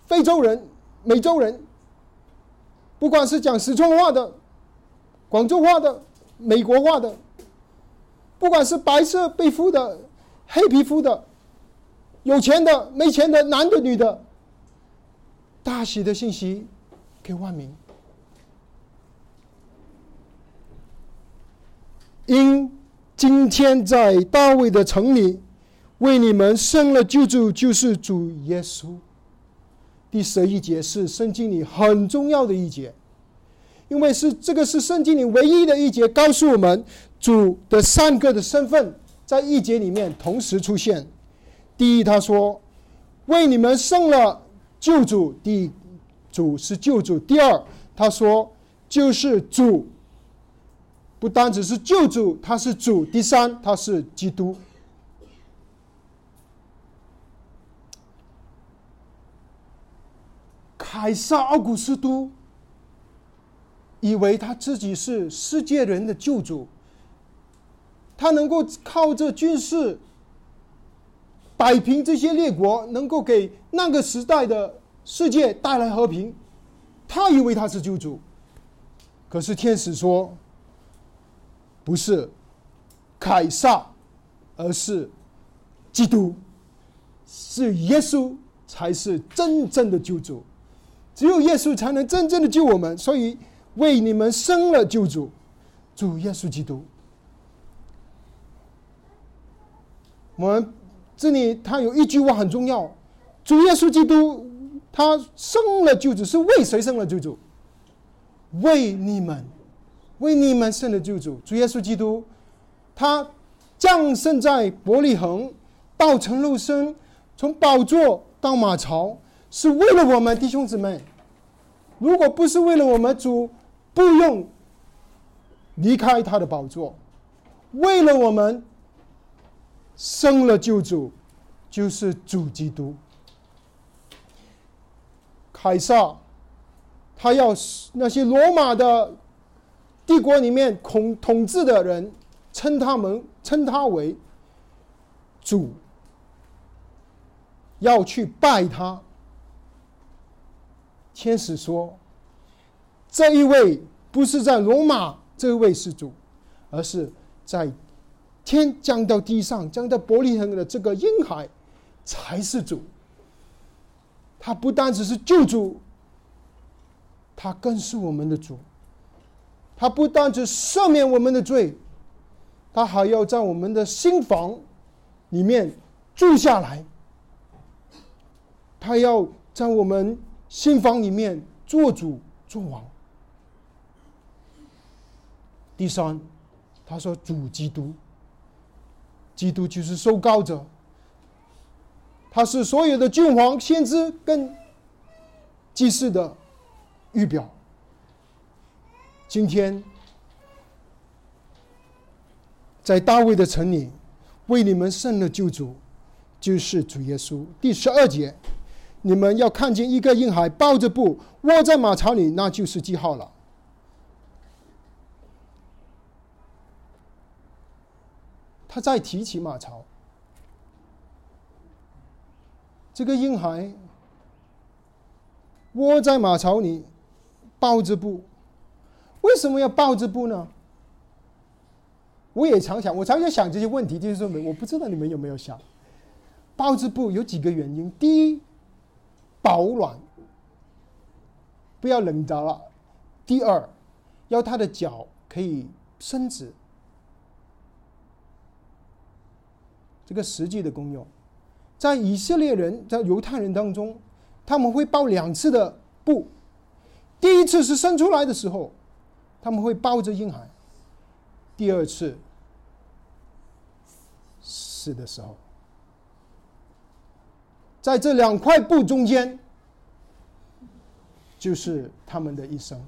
非洲人、美洲人，不管是讲四川话的、广州话的、美国话的，不管是白色皮肤的、黑皮肤的、有钱的、没钱的、男的、女的，大喜的信息给万民。因今天在大卫的城里为你们生了救主，就是主耶稣。第十一节是圣经里很重要的一节，因为是这个是圣经里唯一的一节，告诉我们主的三个的身份在一节里面同时出现。第一，他说为你们胜了救主，第一主是救主；第二，他说就是主。不单只是救主，他是主；第三，他是基督。凯撒奥古斯都以为他自己是世界人的救主，他能够靠着军事摆平这些列国，能够给那个时代的世界带来和平。他以为他是救主，可是天使说。不是凯撒，而是基督，是耶稣才是真正的救主，只有耶稣才能真正的救我们。所以为你们生了救主，主耶稣基督。我们这里他有一句话很重要：主耶稣基督他生了救主，是为谁生了救主？为你们。为你们生的救主，主耶稣基督，他降生在伯利恒，道成肉身，从宝座到马槽，是为了我们弟兄姊妹。如果不是为了我们，主不用离开他的宝座，为了我们生了救主，就是主基督。凯撒，他要那些罗马的。帝国里面统统治的人称他们称他为主，要去拜他。天使说：“这一位不是在罗马，这一位是主，而是在天降到地上，降到伯利恒的这个婴孩才是主。他不单只是救主，他更是我们的主。他不单只赦免我们的罪，他还要在我们的心房里面住下来。他要在我们。”新房里面做主做王。第三，他说主基督，基督就是受膏者，他是所有的君王、先知跟祭祀的预表。今天在大卫的城里为你们胜了救主，就是主耶稣。第十二节。你们要看见一个婴孩抱着布卧在马槽里，那就是记号了。他再提起马槽，这个婴孩窝在马槽里，抱着布，为什么要抱着布呢？我也常想，我常常想这些问题，就是说，我不知道你们有没有想，抱着布有几个原因。第一。保暖，不要冷着了。第二，要他的脚可以伸直，这个实际的功用，在以色列人在犹太人当中，他们会包两次的布。第一次是生出来的时候，他们会抱着婴孩；第二次死的时候。在这两块布中间，就是他们的一生。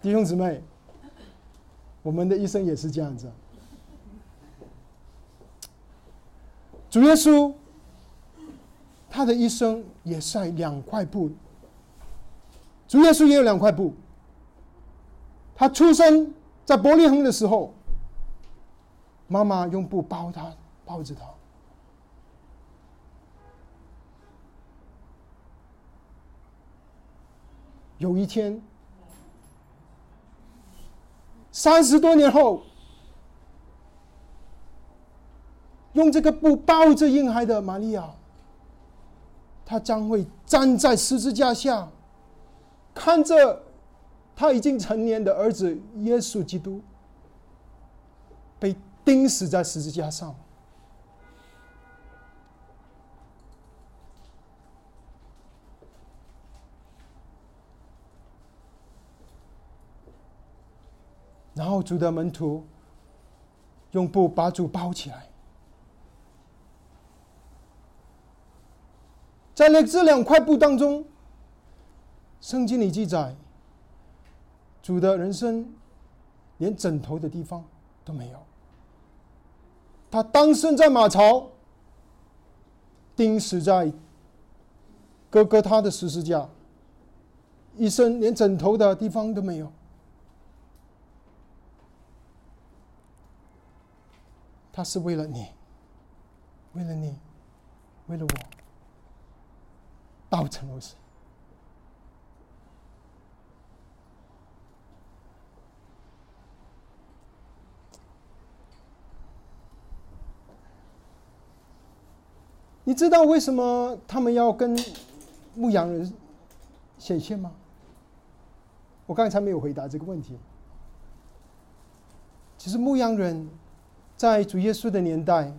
弟兄姊妹，我们的一生也是这样子。主耶稣，他的一生也在两块布。主耶稣也有两块布。他出生在伯利恒的时候，妈妈用布包他，包着他。有一天，三十多年后，用这个布包着婴孩的玛利亚，他将会站在十字架下，看着他已经成年的儿子耶稣基督被钉死在十字架上。然后主的门徒用布把主包起来，在那这两块布当中，圣经里记载，主的人生连枕头的地方都没有，他当身在马槽，钉死在哥哥他的十字架，一生连枕头的地方都没有。他是为了你，为了你，为了我，道成肉身。你知道为什么他们要跟牧羊人显现吗？我刚才没有回答这个问题。其实牧羊人。在主耶稣的年代，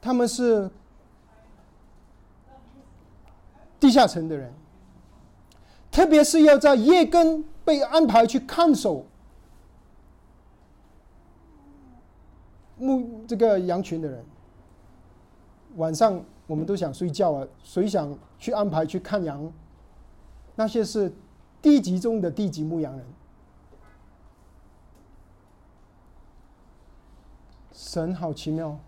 他们是地下城的人，特别是要在夜更被安排去看守牧这个羊群的人。晚上我们都想睡觉啊，谁想去安排去看羊？那些是地级中的地级牧羊人。神好奇妙，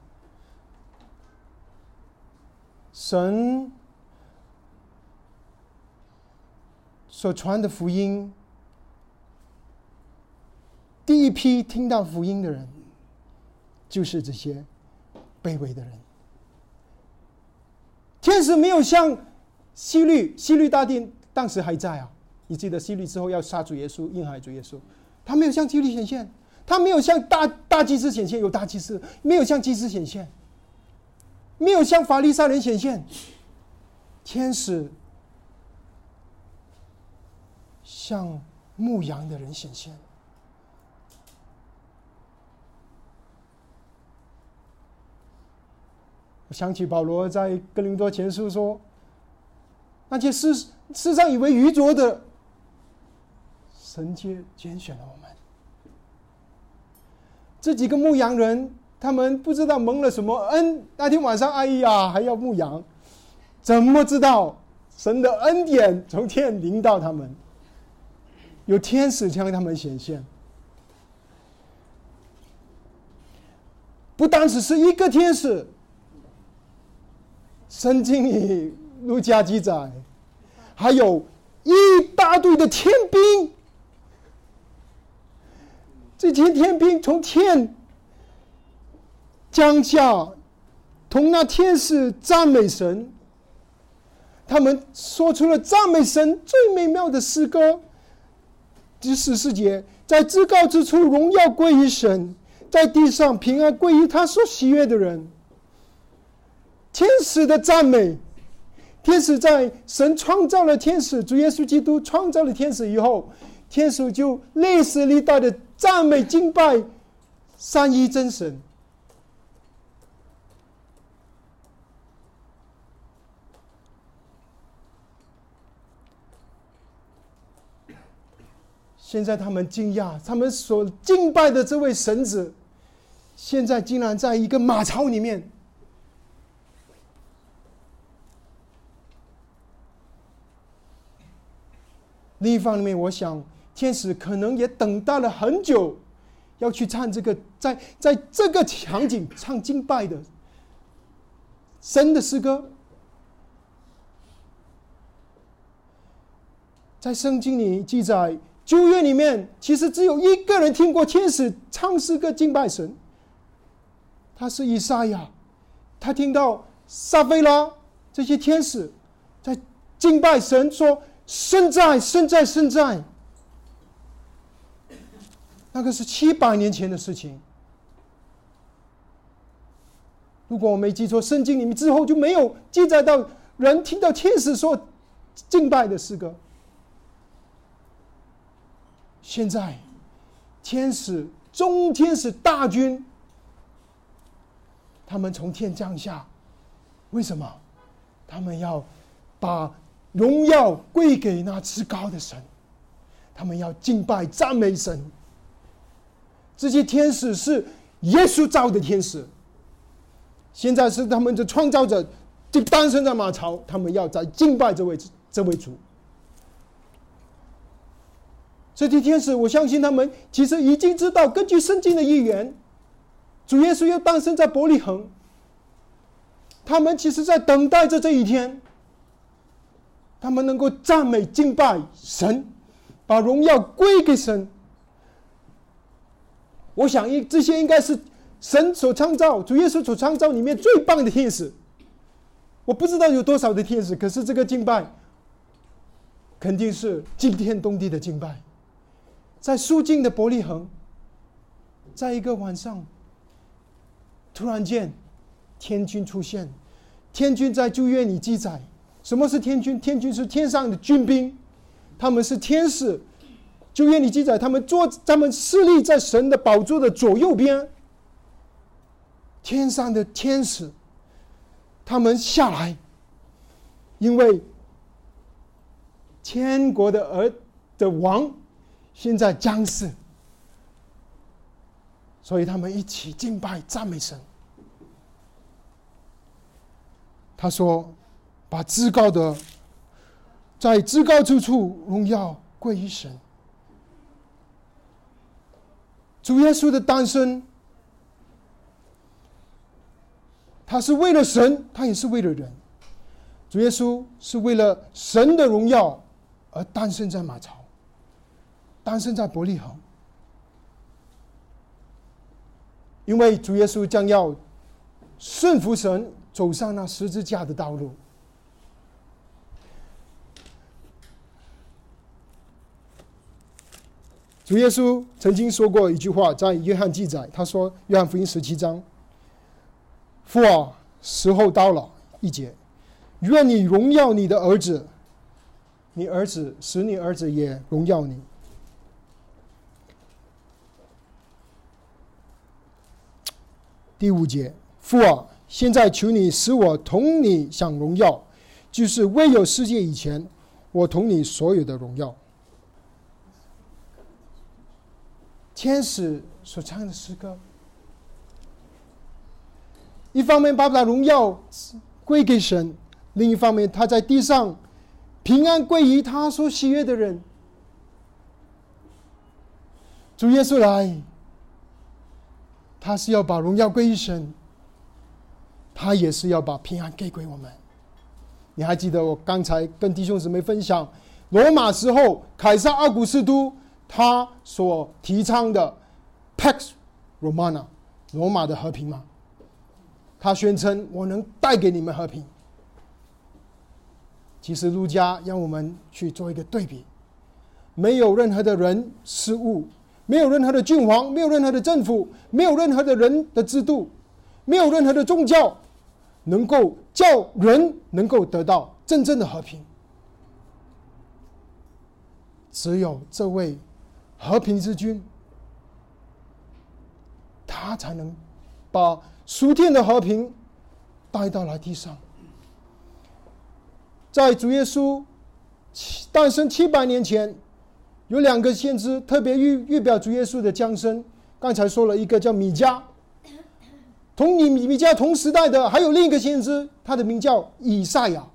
神所传的福音，第一批听到福音的人，就是这些卑微的人，天使没有像希律，希律大帝当时还在啊。你记得希律之后要杀主耶稣，硬害主耶稣，他没有向希律显现，他没有向大大祭司显现，有大祭司没有向祭司显现，没有向法利赛人显现，天使向牧羊的人显现。我想起保罗在哥林多前书说：“那些世世上以为愚拙的。”神接拣选了我们，这几个牧羊人，他们不知道蒙了什么恩。那天晚上，哎呀，还要牧羊，怎么知道神的恩典从天临到他们？有天使向他们显现，不单只是一个天使。圣经里路加记载，还有一大堆的天兵。这些天兵从天降下，同那天使赞美神。他们说出了赞美神最美妙的诗歌。第十四节，在至高之处荣耀归于神，在地上平安归于他所喜悦的人。天使的赞美，天使在神创造了天使，主耶稣基督创造了天使以后，天使就历史历代的。赞美敬拜三一真神。现在他们惊讶，他们所敬拜的这位神子，现在竟然在一个马槽里面。另一方面，我想。天使可能也等待了很久，要去唱这个，在在这个场景唱敬拜的神的诗歌。在圣经里记载，旧约里面其实只有一个人听过天使唱诗歌敬拜神，他是以赛亚，他听到撒菲拉这些天使在敬拜神，说：“圣在，圣在，圣在。”那个是七百年前的事情。如果我没记错，圣经里面之后就没有记载到人听到天使说敬拜的诗歌。现在，天使中天使大军，他们从天降下，为什么？他们要把荣耀归给那至高的神，他们要敬拜赞美神。这些天使是耶稣造的天使，现在是他们的创造者，就诞生在马槽，他们要在敬拜这位这位主。这些天使，我相信他们其实已经知道，根据圣经的预言，主耶稣要诞生在伯利恒。他们其实在等待着这一天，他们能够赞美敬拜神，把荣耀归给神。我想，应这些应该是神所创造、主耶稣所创造里面最棒的天使。我不知道有多少的天使，可是这个敬拜肯定是惊天动地的敬拜。在肃静的伯利恒，在一个晚上，突然间天军出现。天军在旧约里记载，什么是天军？天军是天上的军兵，他们是天使。旧约里记载，他们坐，他们侍立在神的宝座的左右边。天上的天使，他们下来，因为天国的儿的王现在将死，所以他们一起敬拜赞美神。他说：“把至高的，在至高之处荣耀归于神。”主耶稣的诞生，他是为了神，他也是为了人。主耶稣是为了神的荣耀而诞生在马槽，诞生在伯利恒，因为主耶稣将要顺服神，走上那十字架的道路。主耶稣曾经说过一句话，在约翰记载，他说：“约翰福音十七章，父啊，时候到了，一节，愿你荣耀你的儿子，你儿子使你儿子也荣耀你。”第五节，父啊，现在求你使我同你享荣耀，就是未有世界以前，我同你所有的荣耀。天使所唱的诗歌，一方面把他荣耀归给神，另一方面他在地上平安归于他所喜悦的人。主耶稣来，他是要把荣耀归于神，他也是要把平安给归我们。你还记得我刚才跟弟兄姊妹分享，罗马时候凯撒奥古斯都。他所提倡的 “Pax Romana”，罗马的和平吗？他宣称我能带给你们和平。其实，儒家让我们去做一个对比：没有任何的人事物，没有任何的君王，没有任何的政府，没有任何的人的制度，没有任何的宗教，能够叫人能够得到真正的和平。只有这位。和平之君，他才能把属天的和平带到了地上。在主耶稣诞生七百年前，有两个先知特别预预表主耶稣的降生。刚才说了一个叫米迦，同你米迦同时代的还有另一个先知，他的名叫以赛亚。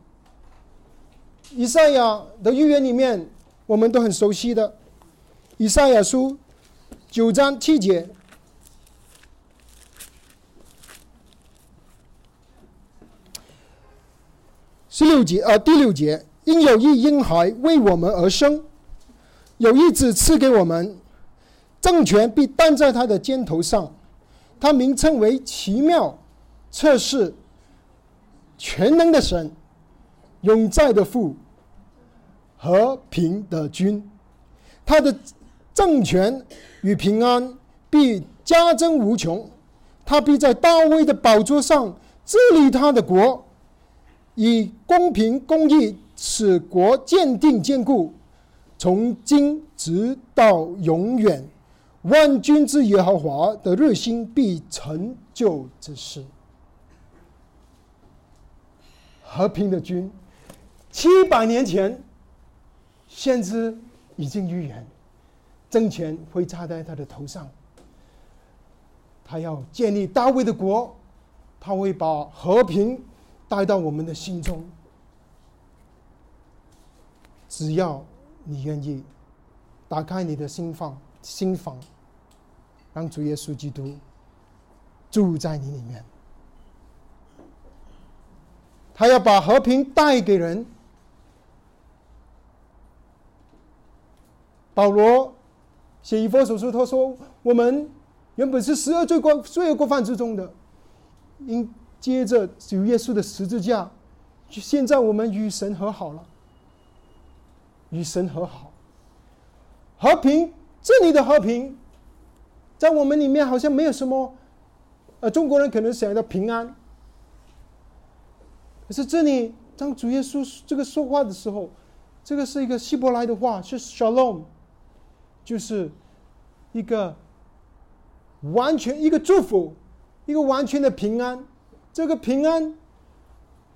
以赛亚的预言里面，我们都很熟悉的。以赛亚书九章七节，十六节啊，第六节，因有一婴孩为我们而生，有一子赐给我们，政权必担在他的肩头上，他名称为奇妙、测试、全能的神、永在的父、和平的君，他的。政权与平安必加增无穷，他必在大卫的宝座上治理他的国，以公平公义使国坚定坚固，从今直到永远。万军之耶和华的热心必成就之事。和平的君，七百年前，先知已经预言。政权会插在他的头上，他要建立大卫的国，他会把和平带到我们的心中。只要你愿意打开你的心房，心房，让主耶稣基督住在你里面，他要把和平带给人。保罗。写一封手书，他说：“我们原本是十二罪过罪恶过犯之中的，因接着主耶稣的十字架，现在我们与神和好了。与神和好，和平，这里的和平，在我们里面好像没有什么。呃，中国人可能想到平安，可是这里当主耶稣这个说话的时候，这个是一个希伯来的话，是 shalom。”就是一个完全一个祝福，一个完全的平安。这个平安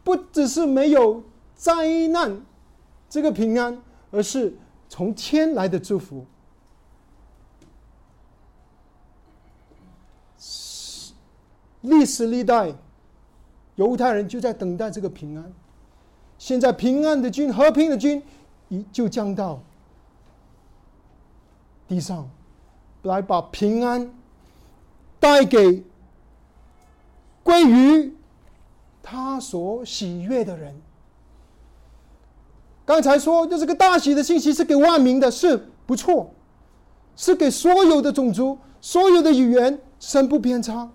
不只是没有灾难，这个平安，而是从天来的祝福。历史历代，犹太人就在等待这个平安。现在平安的君、和平的君，已就将到。地上，来把平安带给归于他所喜悦的人。刚才说，这是个大喜的信息，是给万民的，是不错，是给所有的种族、所有的语言，深不偏差。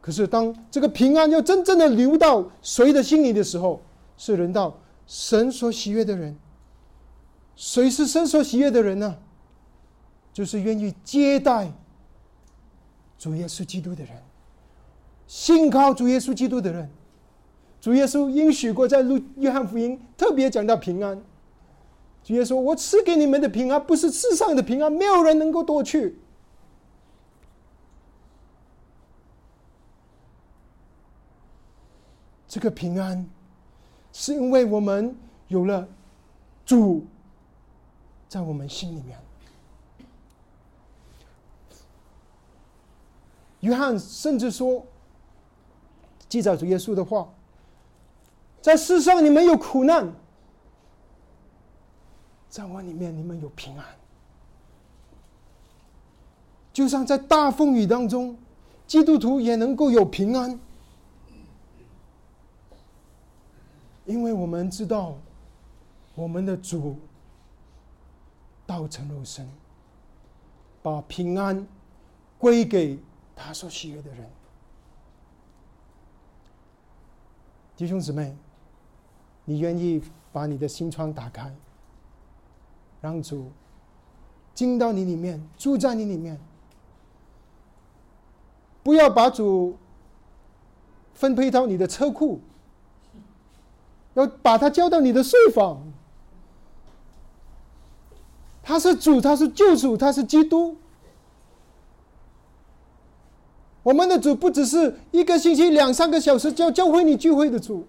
可是，当这个平安要真正的流到谁的心里的时候，是轮到神所喜悦的人。谁是神所喜悦的人呢？就是愿意接待主耶稣基督的人，信靠主耶稣基督的人。主耶稣应许过，在路约翰福音特别讲到平安。主耶稣：“我赐给你们的平安，不是世上的平安，没有人能够夺去。这个平安，是因为我们有了主在我们心里面。”约翰甚至说：“记载主耶稣的话。”在世上你们有苦难，在我里面你们有平安。就像在大风雨当中，基督徒也能够有平安，因为我们知道我们的主道成肉身，把平安归给他所喜悦的人。弟兄姊妹。你愿意把你的心窗打开，让主进到你里面，住在你里面？不要把主分配到你的车库，要把他交到你的睡房。他是主，他是救主，他是基督。我们的主不只是一个星期两三个小时教教会你聚会的主。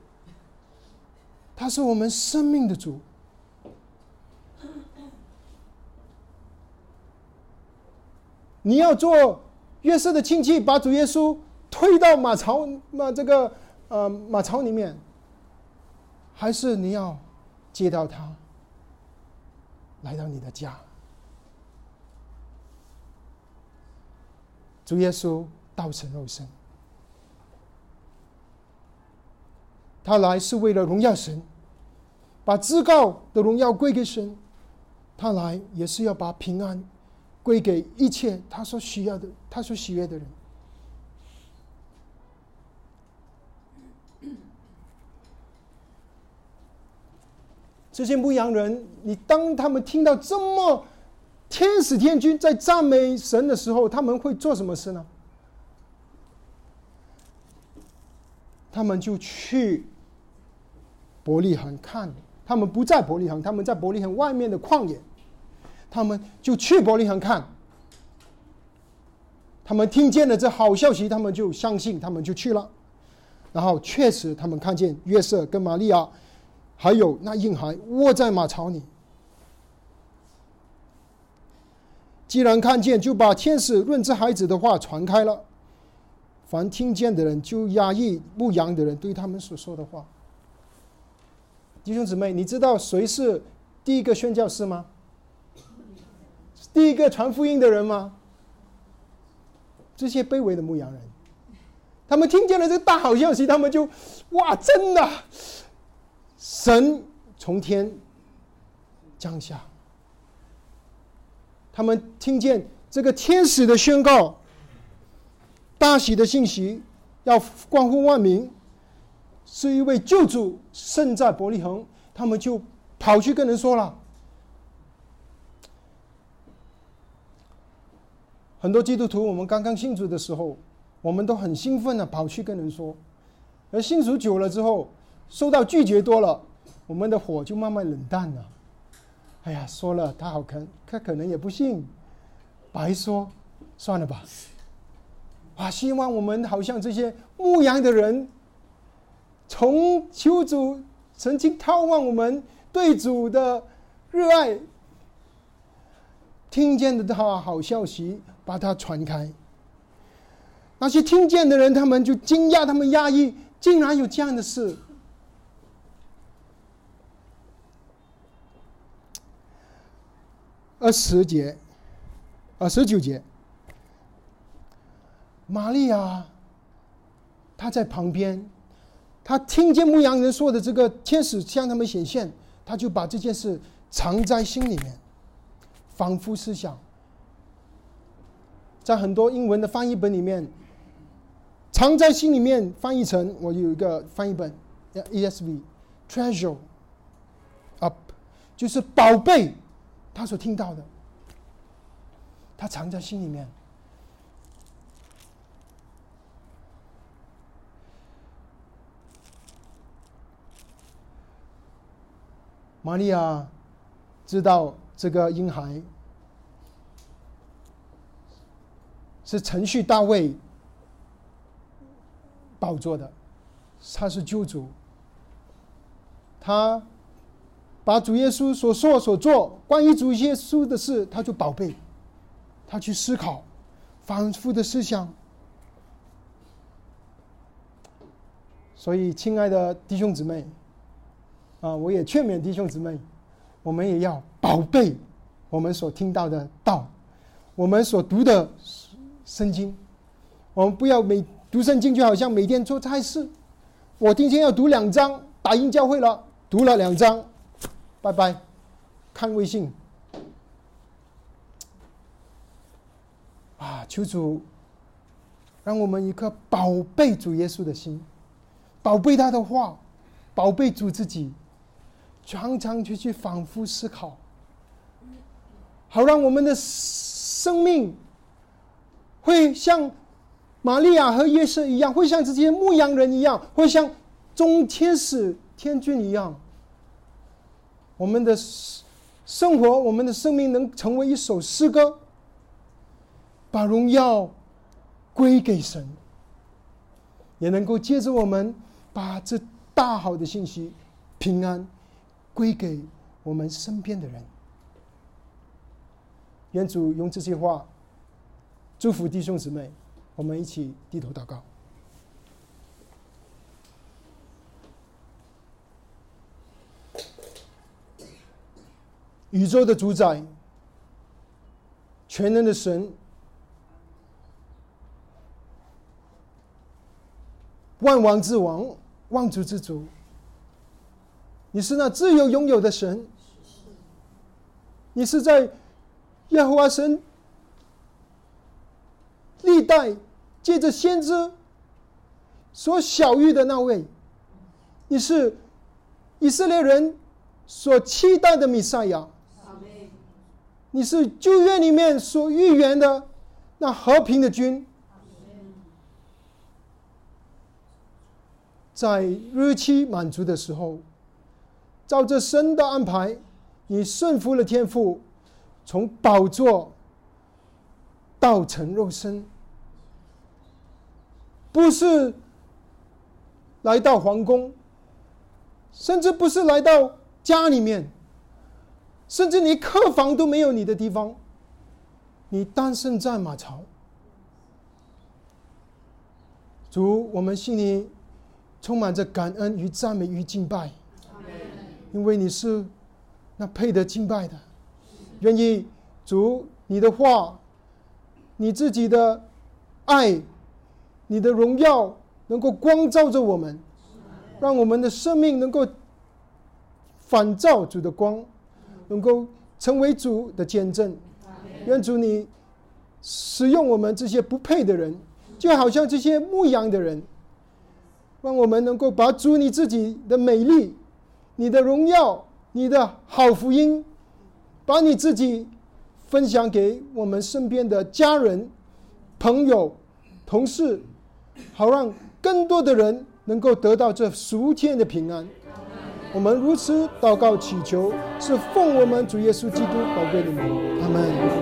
他是我们生命的主。你要做约瑟的亲戚，把主耶稣推到马槽马这个呃马槽里面，还是你要接到他来到你的家？主耶稣道成肉身。他来是为了荣耀神，把至高的荣耀归给神；他来也是要把平安归给一切他所需要的、他所喜悦的人。这些牧羊人，你当他们听到这么天使天君在赞美神的时候，他们会做什么事呢？他们就去。伯利恒看，他们不在伯利恒，他们在伯利恒外面的旷野，他们就去伯利恒看。他们听见了这好消息，他们就相信，他们就去了。然后确实，他们看见约瑟跟玛利亚，还有那婴孩卧在马槽里。既然看见，就把天使论这孩子的话传开了。凡听见的人，就压抑牧羊的人对他们所说的话。弟兄姊妹，你知道谁是第一个宣教师吗？第一个传福音的人吗？这些卑微的牧羊人，他们听见了这个大好消息，他们就哇，真的，神从天降下，他们听见这个天使的宣告，大喜的信息，要关乎万民。是一位救主胜在伯利恒，他们就跑去跟人说了。很多基督徒，我们刚刚信主的时候，我们都很兴奋的跑去跟人说，而信主久了之后，受到拒绝多了，我们的火就慢慢冷淡了。哎呀，说了他好坑，他可能也不信，白说，算了吧。啊，希望我们好像这些牧羊的人。从求主曾经眺望我们对主的热爱，听见的他好消息，把它传开。那些听见的人，他们就惊讶，他们压抑，竟然有这样的事。二十节，二十九节，玛利亚，她在旁边。他听见牧羊人说的这个天使向他们显现，他就把这件事藏在心里面，仿佛思想。在很多英文的翻译本里面，“藏在心里面”翻译成我有一个翻译本，ESV，“treasure up”，就是宝贝他所听到的。他藏在心里面。玛利亚知道这个婴孩是程序大卫宝座的，他是救主。他把主耶稣所说所做关于主耶稣的事，他就宝贝，他去思考，反复的思想。所以，亲爱的弟兄姊妹。啊！我也劝勉弟兄姊妹，我们也要宝贝我们所听到的道，我们所读的圣经。我们不要每读圣经就好像每天做差事。我今天要读两章，打印教会了，读了两章，拜拜，看微信。啊！求主让我们一颗宝贝主耶稣的心，宝贝他的话，宝贝主自己。常常去去反复思考，好让我们的生命会像玛利亚和约瑟一样，会像这些牧羊人一样，会像中天使天君一样。我们的生活，我们的生命能成为一首诗歌，把荣耀归给神，也能够借着我们把这大好的信息平安。归给我们身边的人。愿主用这些话祝福弟兄姊妹，我们一起低头祷告。宇宙的主宰，全能的神，万王之王，万主之主。你是那自由拥有的神，你是在耶和华神历代借着先知所晓谕的那位，你是以色列人所期待的弥赛亚，你是旧约里面所预言的那和平的君，在日期满足的时候。照着神的安排，你顺服了天父，从宝座到成肉身，不是来到皇宫，甚至不是来到家里面，甚至连客房都没有你的地方，你单身在马槽。主，我们心里充满着感恩与赞美与敬拜。因为你是那配得敬拜的，愿意主你的话，你自己的爱，你的荣耀能够光照着我们，让我们的生命能够反照主的光，能够成为主的见证。愿主你使用我们这些不配的人，就好像这些牧羊的人，让我们能够把主你自己的美丽。你的荣耀，你的好福音，把你自己分享给我们身边的家人、朋友、同事，好让更多的人能够得到这数天的平安。我们如此祷告祈求，是奉我们主耶稣基督宝贵的名。阿门。